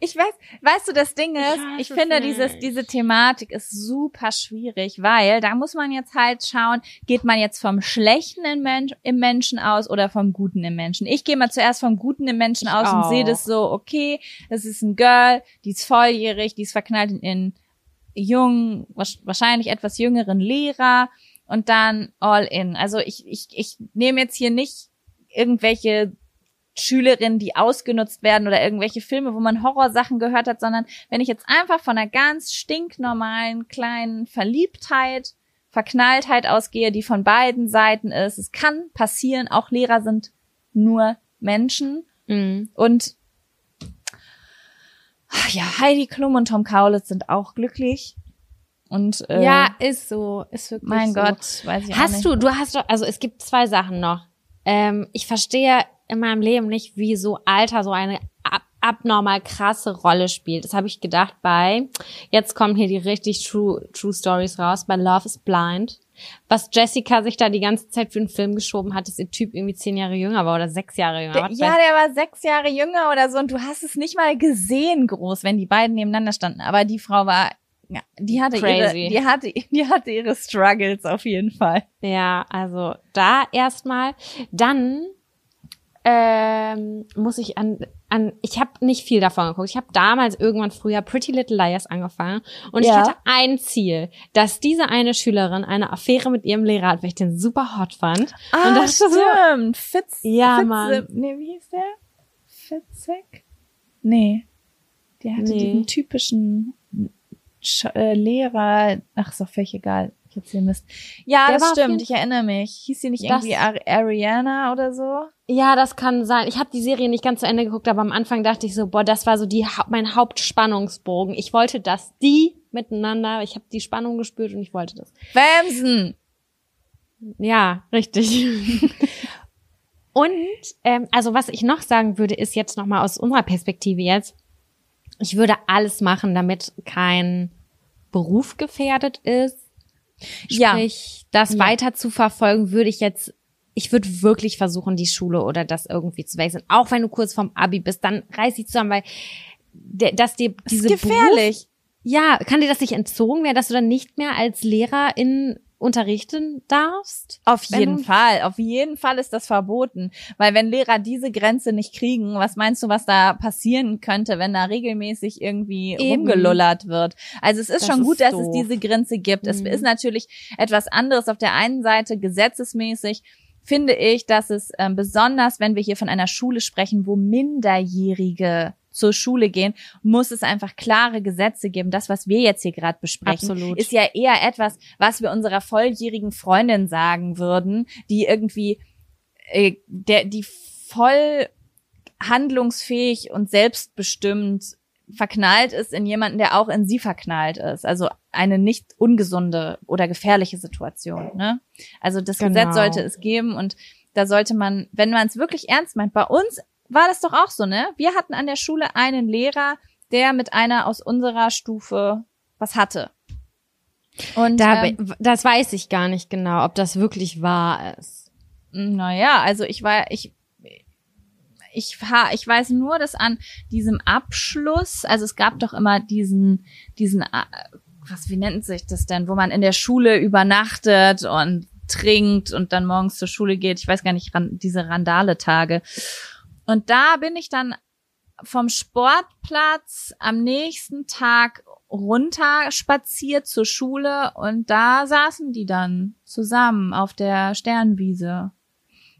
Ich weiß, weißt du, das Ding ist, ich es finde, nicht. dieses, diese Thematik ist super schwierig, weil da muss man jetzt halt schauen, geht man jetzt vom Schlechten im, Mensch, im Menschen aus oder vom Guten im Menschen? Ich gehe mal zuerst vom Guten im Menschen Ich aus und auch. sehe das so, okay, das ist ein Girl, die ist volljährig, die ist verknallt in einen jungen, wahrscheinlich etwas jüngeren Lehrer und dann all in. Also ich, ich, ich nehme jetzt hier nicht irgendwelche Schülerinnen, die ausgenutzt werden oder irgendwelche Filme, wo man Horrorsachen gehört hat, sondern wenn ich jetzt einfach von einer ganz stinknormalen kleinen Verliebtheit, Verknalltheit ausgehe, die von beiden Seiten ist, es kann passieren, auch Lehrer sind nur Menschen Mhm. und ach ja, Heidi Klum und Tom Kaulitz sind auch glücklich und äh, Ja, ist so, ist wirklich mein so. Gott, weiß ich auch Hast nicht. du, du hast doch, also es gibt zwei Sachen noch. Ähm, ich verstehe in meinem Leben nicht, wie so Alter so eine ab abnormal krasse Rolle spielt. Das habe ich gedacht bei, jetzt kommen hier die richtig true, true Stories raus, bei Love is Blind. Was Jessica sich da die ganze Zeit für einen Film geschoben hat, dass ihr Typ irgendwie zehn Jahre jünger war oder sechs Jahre jünger. Der, ja, der war sechs Jahre jünger oder so und du hast es nicht mal gesehen groß, wenn die beiden nebeneinander standen. Aber die Frau war, ja, die hatte Crazy. ihre, die hatte, die hatte ihre Struggles auf jeden Fall. Ja, also da erstmal. Dann ähm, muss ich an, an ich habe nicht viel davon geguckt. Ich habe damals irgendwann früher Pretty Little Liars angefangen und ich Ja. hatte ein Ziel, dass diese eine Schülerin eine Affäre mit ihrem Lehrer hat, weil ich den super hot fand. und das so, Ah, stimmt. Fitz, Ja, Fitze, Mann. Nee, wie hieß der? Fitzek? Nee. Der hatte Nee. diesen typischen Sch äh, Lehrer. Ach, ist doch völlig egal. Ich erzähl Mist. Ja, Der das stimmt. Ich erinnere mich. Hieß sie nicht irgendwie Ar Ariana oder so? ja, das kann sein. Ich habe die Serie nicht ganz zu Ende geguckt, aber am Anfang dachte ich so, boah, das war so die mein Hauptspannungsbogen. Ich wollte, dass die miteinander, ich habe die Spannung gespürt und ich wollte das. Wamsen! Ja, richtig. Und ähm, also was ich noch sagen würde, ist jetzt noch mal aus unserer Perspektive jetzt, ich würde alles machen, damit kein Beruf gefährdet ist. Ja. Sprich, das Ja. weiter zu verfolgen, würde ich jetzt, ich würde wirklich versuchen, die Schule oder das irgendwie zu wechseln. Auch wenn du kurz vorm Abi bist, dann reiß dich zusammen, weil dass dir Das diese ist gefährlich. ja, kann dir das nicht entzogen werden, dass du dann nicht mehr als Lehrerin unterrichten darfst? Auf jeden Fall, auf jeden Fall ist das verboten. Weil wenn Lehrer diese Grenze nicht kriegen, was meinst du, was da passieren könnte, wenn da regelmäßig irgendwie Eben. rumgelullert wird? Also es ist Das schon gut, ist dass doof. es diese Grenze gibt. Es Mhm. ist natürlich etwas anderes auf der einen Seite gesetzesmäßig. Finde ich, dass es ähm, besonders, wenn wir hier von einer Schule sprechen, wo Minderjährige zur Schule gehen, muss es einfach klare Gesetze geben. Das, was wir jetzt hier gerade besprechen, Absolut. ist ja eher etwas, was wir unserer volljährigen Freundin sagen würden, die irgendwie, äh, der, die voll handlungsfähig und selbstbestimmt verknallt ist in jemanden, der auch in sie verknallt ist. Also eine nicht ungesunde oder gefährliche Situation. Ne? Also das genau. Gesetz sollte es geben und da sollte man, wenn man es wirklich ernst meint, bei uns war das doch auch so, ne? Wir hatten an der Schule einen Lehrer, der mit einer aus unserer Stufe was hatte. Und da, ähm, das weiß ich gar nicht genau, ob das wirklich wahr ist. Naja, also ich war, ich ich, ich weiß nur, dass an diesem Abschluss, also es gab doch immer diesen, diesen, äh, was, wie nennt sich das denn, wo man in der Schule übernachtet und trinkt und dann morgens zur Schule geht. Ich weiß gar nicht, diese Randale-Tage. Und da bin ich dann vom Sportplatz am nächsten Tag runter spaziert zur Schule und da saßen die dann zusammen auf der Sternwiese.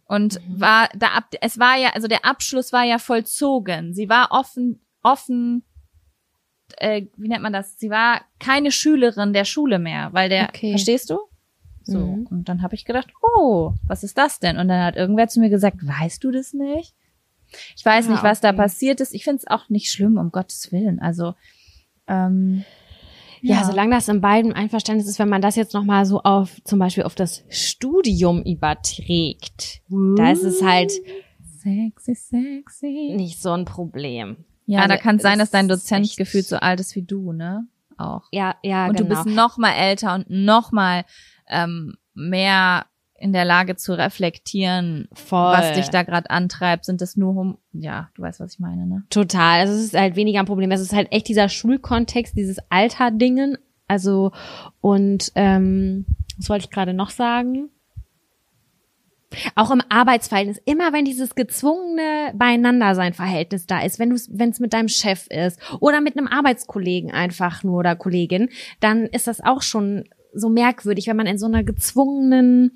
Und mhm. war da ab, es war ja, also der Abschluss war ja vollzogen. Sie war offen, offen, äh, wie nennt man das? Sie war keine Schülerin der Schule mehr, weil der, okay. verstehst du? So. Mhm. Und dann habe ich gedacht, oh, was ist das denn? Und dann hat irgendwer zu mir gesagt, weißt du das nicht? Ich weiß ja, nicht, was okay. da passiert ist. Ich finde es auch nicht schlimm, um Gottes Willen. Also, ähm, ja, ja, solange das in beiden Einverständnis ist, wenn man das jetzt nochmal so auf, zum Beispiel auf das Studium überträgt, uh, da ist es halt sexy, sexy. nicht so ein Problem. Ja, also, da kann es sein, dass dein Dozent gefühlt so alt ist wie du, ne? Auch. Ja, ja, und genau. Und du bist noch mal älter und noch mal ähm, mehr in der Lage zu reflektieren, Voll. was dich da gerade antreibt. Sind das nur, hum ja, du weißt, was ich meine, ne? Total. Also es ist halt weniger ein Problem. Es ist halt echt dieser Schulkontext, dieses Alter-Dingen. Also und ähm, was wollte ich gerade noch sagen? Auch im Arbeitsverhältnis, immer wenn dieses gezwungene Beieinandersein-Verhältnis da ist, wenn du wenn es mit deinem Chef ist oder mit einem Arbeitskollegen einfach nur oder Kollegin, dann ist das auch schon so merkwürdig, wenn man in so einer gezwungenen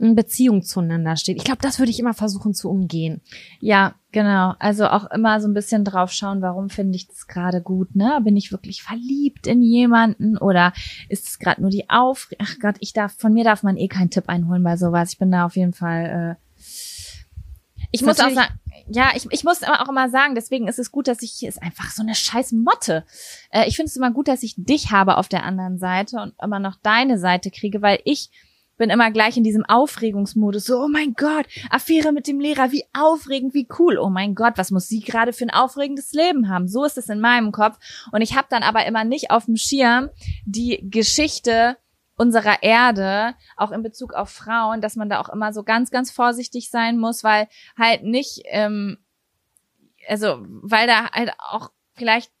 Beziehung zueinander steht. Ich glaube, das würde ich immer versuchen zu umgehen. Ja, genau. Also auch immer so ein bisschen drauf schauen, warum finde ich das gerade gut, ne? Bin ich wirklich verliebt in jemanden oder ist es gerade nur die Auf Ach Gott, ich darf von mir darf man eh keinen Tipp einholen bei sowas. Ich bin da auf jeden Fall äh, ich muss auch sagen, ja, ich, ich muss auch immer sagen, deswegen ist es gut, dass ich, hier ist einfach so eine scheiß Motte. Äh, ich finde es immer gut, dass ich dich habe auf der anderen Seite und immer noch deine Seite kriege, weil ich bin immer gleich in diesem Aufregungsmodus. So, oh mein Gott, Affäre mit dem Lehrer, wie aufregend, wie cool. Oh mein Gott, was muss sie gerade für ein aufregendes Leben haben? So ist es in meinem Kopf. Und ich habe dann aber immer nicht auf dem Schirm die Geschichte unserer Erde, auch in Bezug auf Frauen, dass man da auch immer so ganz, ganz vorsichtig sein muss, weil halt nicht, ähm, also weil da halt auch vielleicht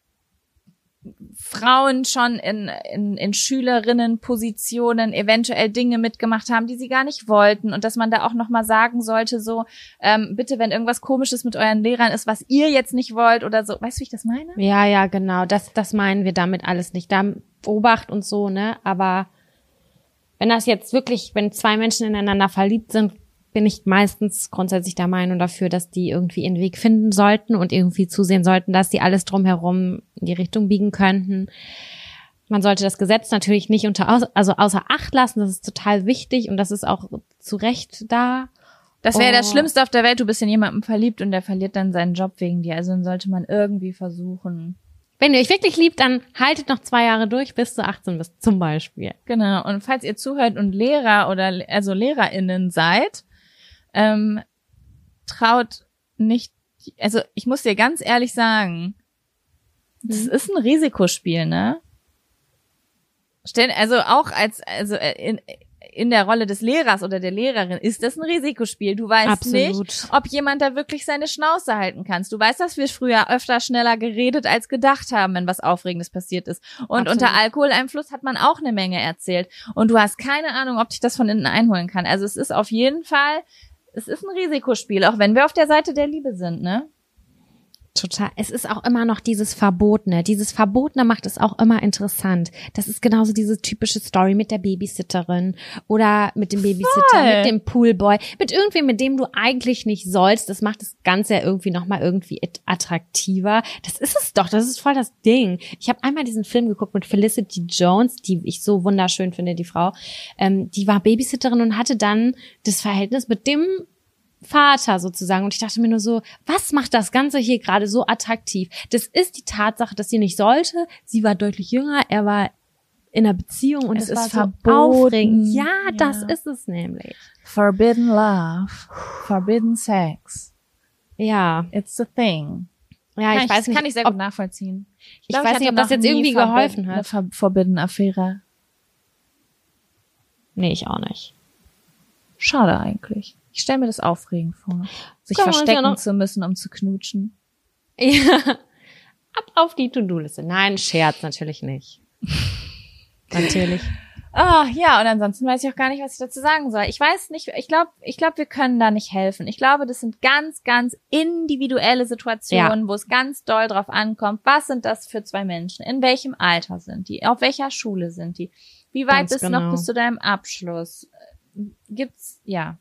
Frauen schon in, in, in Schülerinnenpositionen eventuell Dinge mitgemacht haben, die sie gar nicht wollten und dass man da auch nochmal sagen sollte, so, ähm, bitte, wenn irgendwas komisches mit euren Lehrern ist, was ihr jetzt nicht wollt oder so, weißt du, wie ich das meine? Ja, ja, genau, das, das meinen wir damit alles nicht. Da Obacht und so, ne, aber wenn das jetzt wirklich, wenn zwei Menschen ineinander verliebt sind, bin ich meistens grundsätzlich der Meinung dafür, dass die irgendwie ihren Weg finden sollten und irgendwie zusehen sollten, dass die alles drumherum in die Richtung biegen könnten. Man sollte das Gesetz natürlich nicht unter, also außer Acht lassen. Das ist total wichtig und das ist auch zu Recht da. Das wäre oh. das Schlimmste auf der Welt. Du bist in jemanden verliebt und der verliert dann seinen Job wegen dir. Also dann sollte man irgendwie versuchen. Wenn ihr euch wirklich liebt, dann haltet noch zwei Jahre durch, bis du 18 bist, zum Beispiel. Genau. Und falls ihr zuhört und Lehrer oder also LehrerInnen seid, ähm, traut nicht, also ich muss dir ganz ehrlich sagen, das mhm. ist ein Risikospiel, ne? Stell, also auch als, also äh, in, in der Rolle des Lehrers oder der Lehrerin ist das ein Risikospiel. Du weißt Absolut. nicht, ob jemand da wirklich seine Schnauze halten kannst. Du weißt, dass wir früher öfter schneller geredet als gedacht haben, wenn was Aufregendes passiert ist. Und Absolut. unter Alkoholeinfluss hat man auch eine Menge erzählt. Und du hast keine Ahnung, ob dich das von innen einholen kann. Also es ist auf jeden Fall es ist ein Risikospiel, auch wenn wir auf der Seite der Liebe sind, ne? Total. Es ist auch immer noch dieses Verbotene. Dieses Verbotene macht es auch immer interessant. Das ist genauso diese typische Story mit der Babysitterin oder mit dem Babysitter, Voll. mit dem Poolboy, mit irgendwem, mit dem du eigentlich nicht sollst. Das macht das Ganze ja irgendwie nochmal irgendwie attraktiver. Das ist es doch. Das ist voll das Ding. Ich habe einmal diesen Film geguckt mit Felicity Jones, die ich so wunderschön finde, die Frau. Ähm, die war Babysitterin und hatte dann das Verhältnis mit dem Vater sozusagen. Und ich dachte mir nur so, was macht das Ganze hier gerade so attraktiv? Das ist die Tatsache, dass sie nicht sollte. Sie war deutlich jünger, er war in einer Beziehung und Es es, ist war verboten. so aufregend. Ja, Ja. das ist es nämlich. Forbidden love, forbidden sex. Ja, It's a thing. ja, kann ich weiß nicht, kann ich sehr ob, gut nachvollziehen. Ich glaub, weiß hatte nicht, ob das jetzt irgendwie geholfen hat. Eine Forbidden Affäre. nee, ich auch nicht. Schade eigentlich. Ich stelle mir das aufregend vor, sich uns verstecken ja zu müssen, um zu knutschen. Ja. Ab auf die To-Do-Liste. Nein, Scherz natürlich nicht. natürlich. Ah, ja, und ansonsten weiß ich auch gar nicht, was ich dazu sagen soll. Ich weiß nicht, ich glaube, ich glaube, wir können da nicht helfen. Ich glaube, das sind ganz, ganz individuelle Situationen, wo es ganz doll drauf ankommt. Was sind das für zwei Menschen? In welchem Alter sind die? Auf welcher Schule sind die? Wie weit Ganz bist du genau. noch bis zu deinem Abschluss? Gibt's, ja.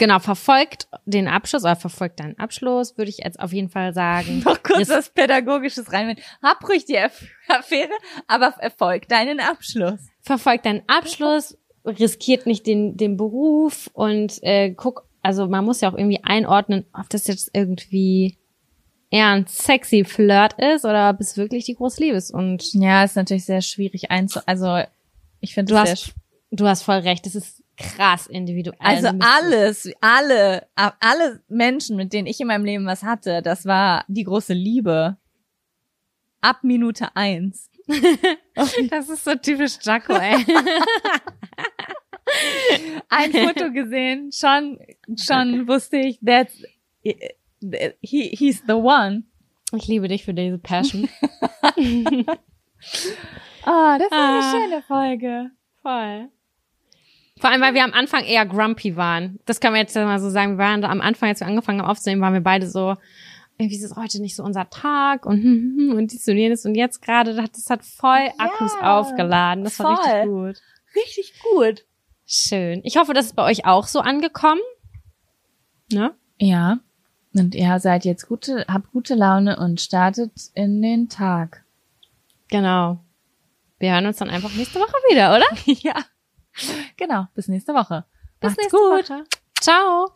Genau, verfolgt den Abschluss oder verfolgt deinen Abschluss, würde ich jetzt auf jeden Fall sagen. Noch kurz Ris- was Pädagogisches rein. Hab ruhig die Aff- Affäre, aber erfolg deinen Abschluss. verfolgt deinen Abschluss, riskiert nicht den, den Beruf und äh, guck, also man muss ja auch irgendwie einordnen, ob das jetzt irgendwie eher ein sexy Flirt ist oder ob es wirklich die große Liebe ist. Und Ja, ist natürlich sehr schwierig einzu, also, ich finde du es sehr hast, du hast voll recht, es ist krass individuell. Also alles, alle, alle Menschen, mit denen ich in meinem Leben was hatte, das war die große Liebe. Ab Minute eins. Das ist so typisch Jaco, ey. Ein Foto gesehen, schon, schon wusste ich, that's, he, he's the one. Ich liebe dich für diese Passion. Ah, das war Ah. eine schöne Folge. Voll. Vor allem, weil wir am Anfang eher grumpy waren. Das können wir jetzt mal so sagen. Wir waren am Anfang, als wir angefangen haben aufzunehmen, waren wir beide so, irgendwie ist es heute nicht so unser Tag und, und dies und jenes. Und jetzt gerade, das hat voll Akkus Ja, aufgeladen. Das war richtig voll. gut. Richtig gut. Schön. Ich hoffe, das ist bei euch auch so angekommen. Ne? Ja. Und ihr seid jetzt gute, habt gute Laune und startet in den Tag. Genau. Wir hören uns dann einfach nächste Woche wieder, oder? ja. Genau. Bis nächste Woche. Bis Macht's nächste gut. Woche. Ciao.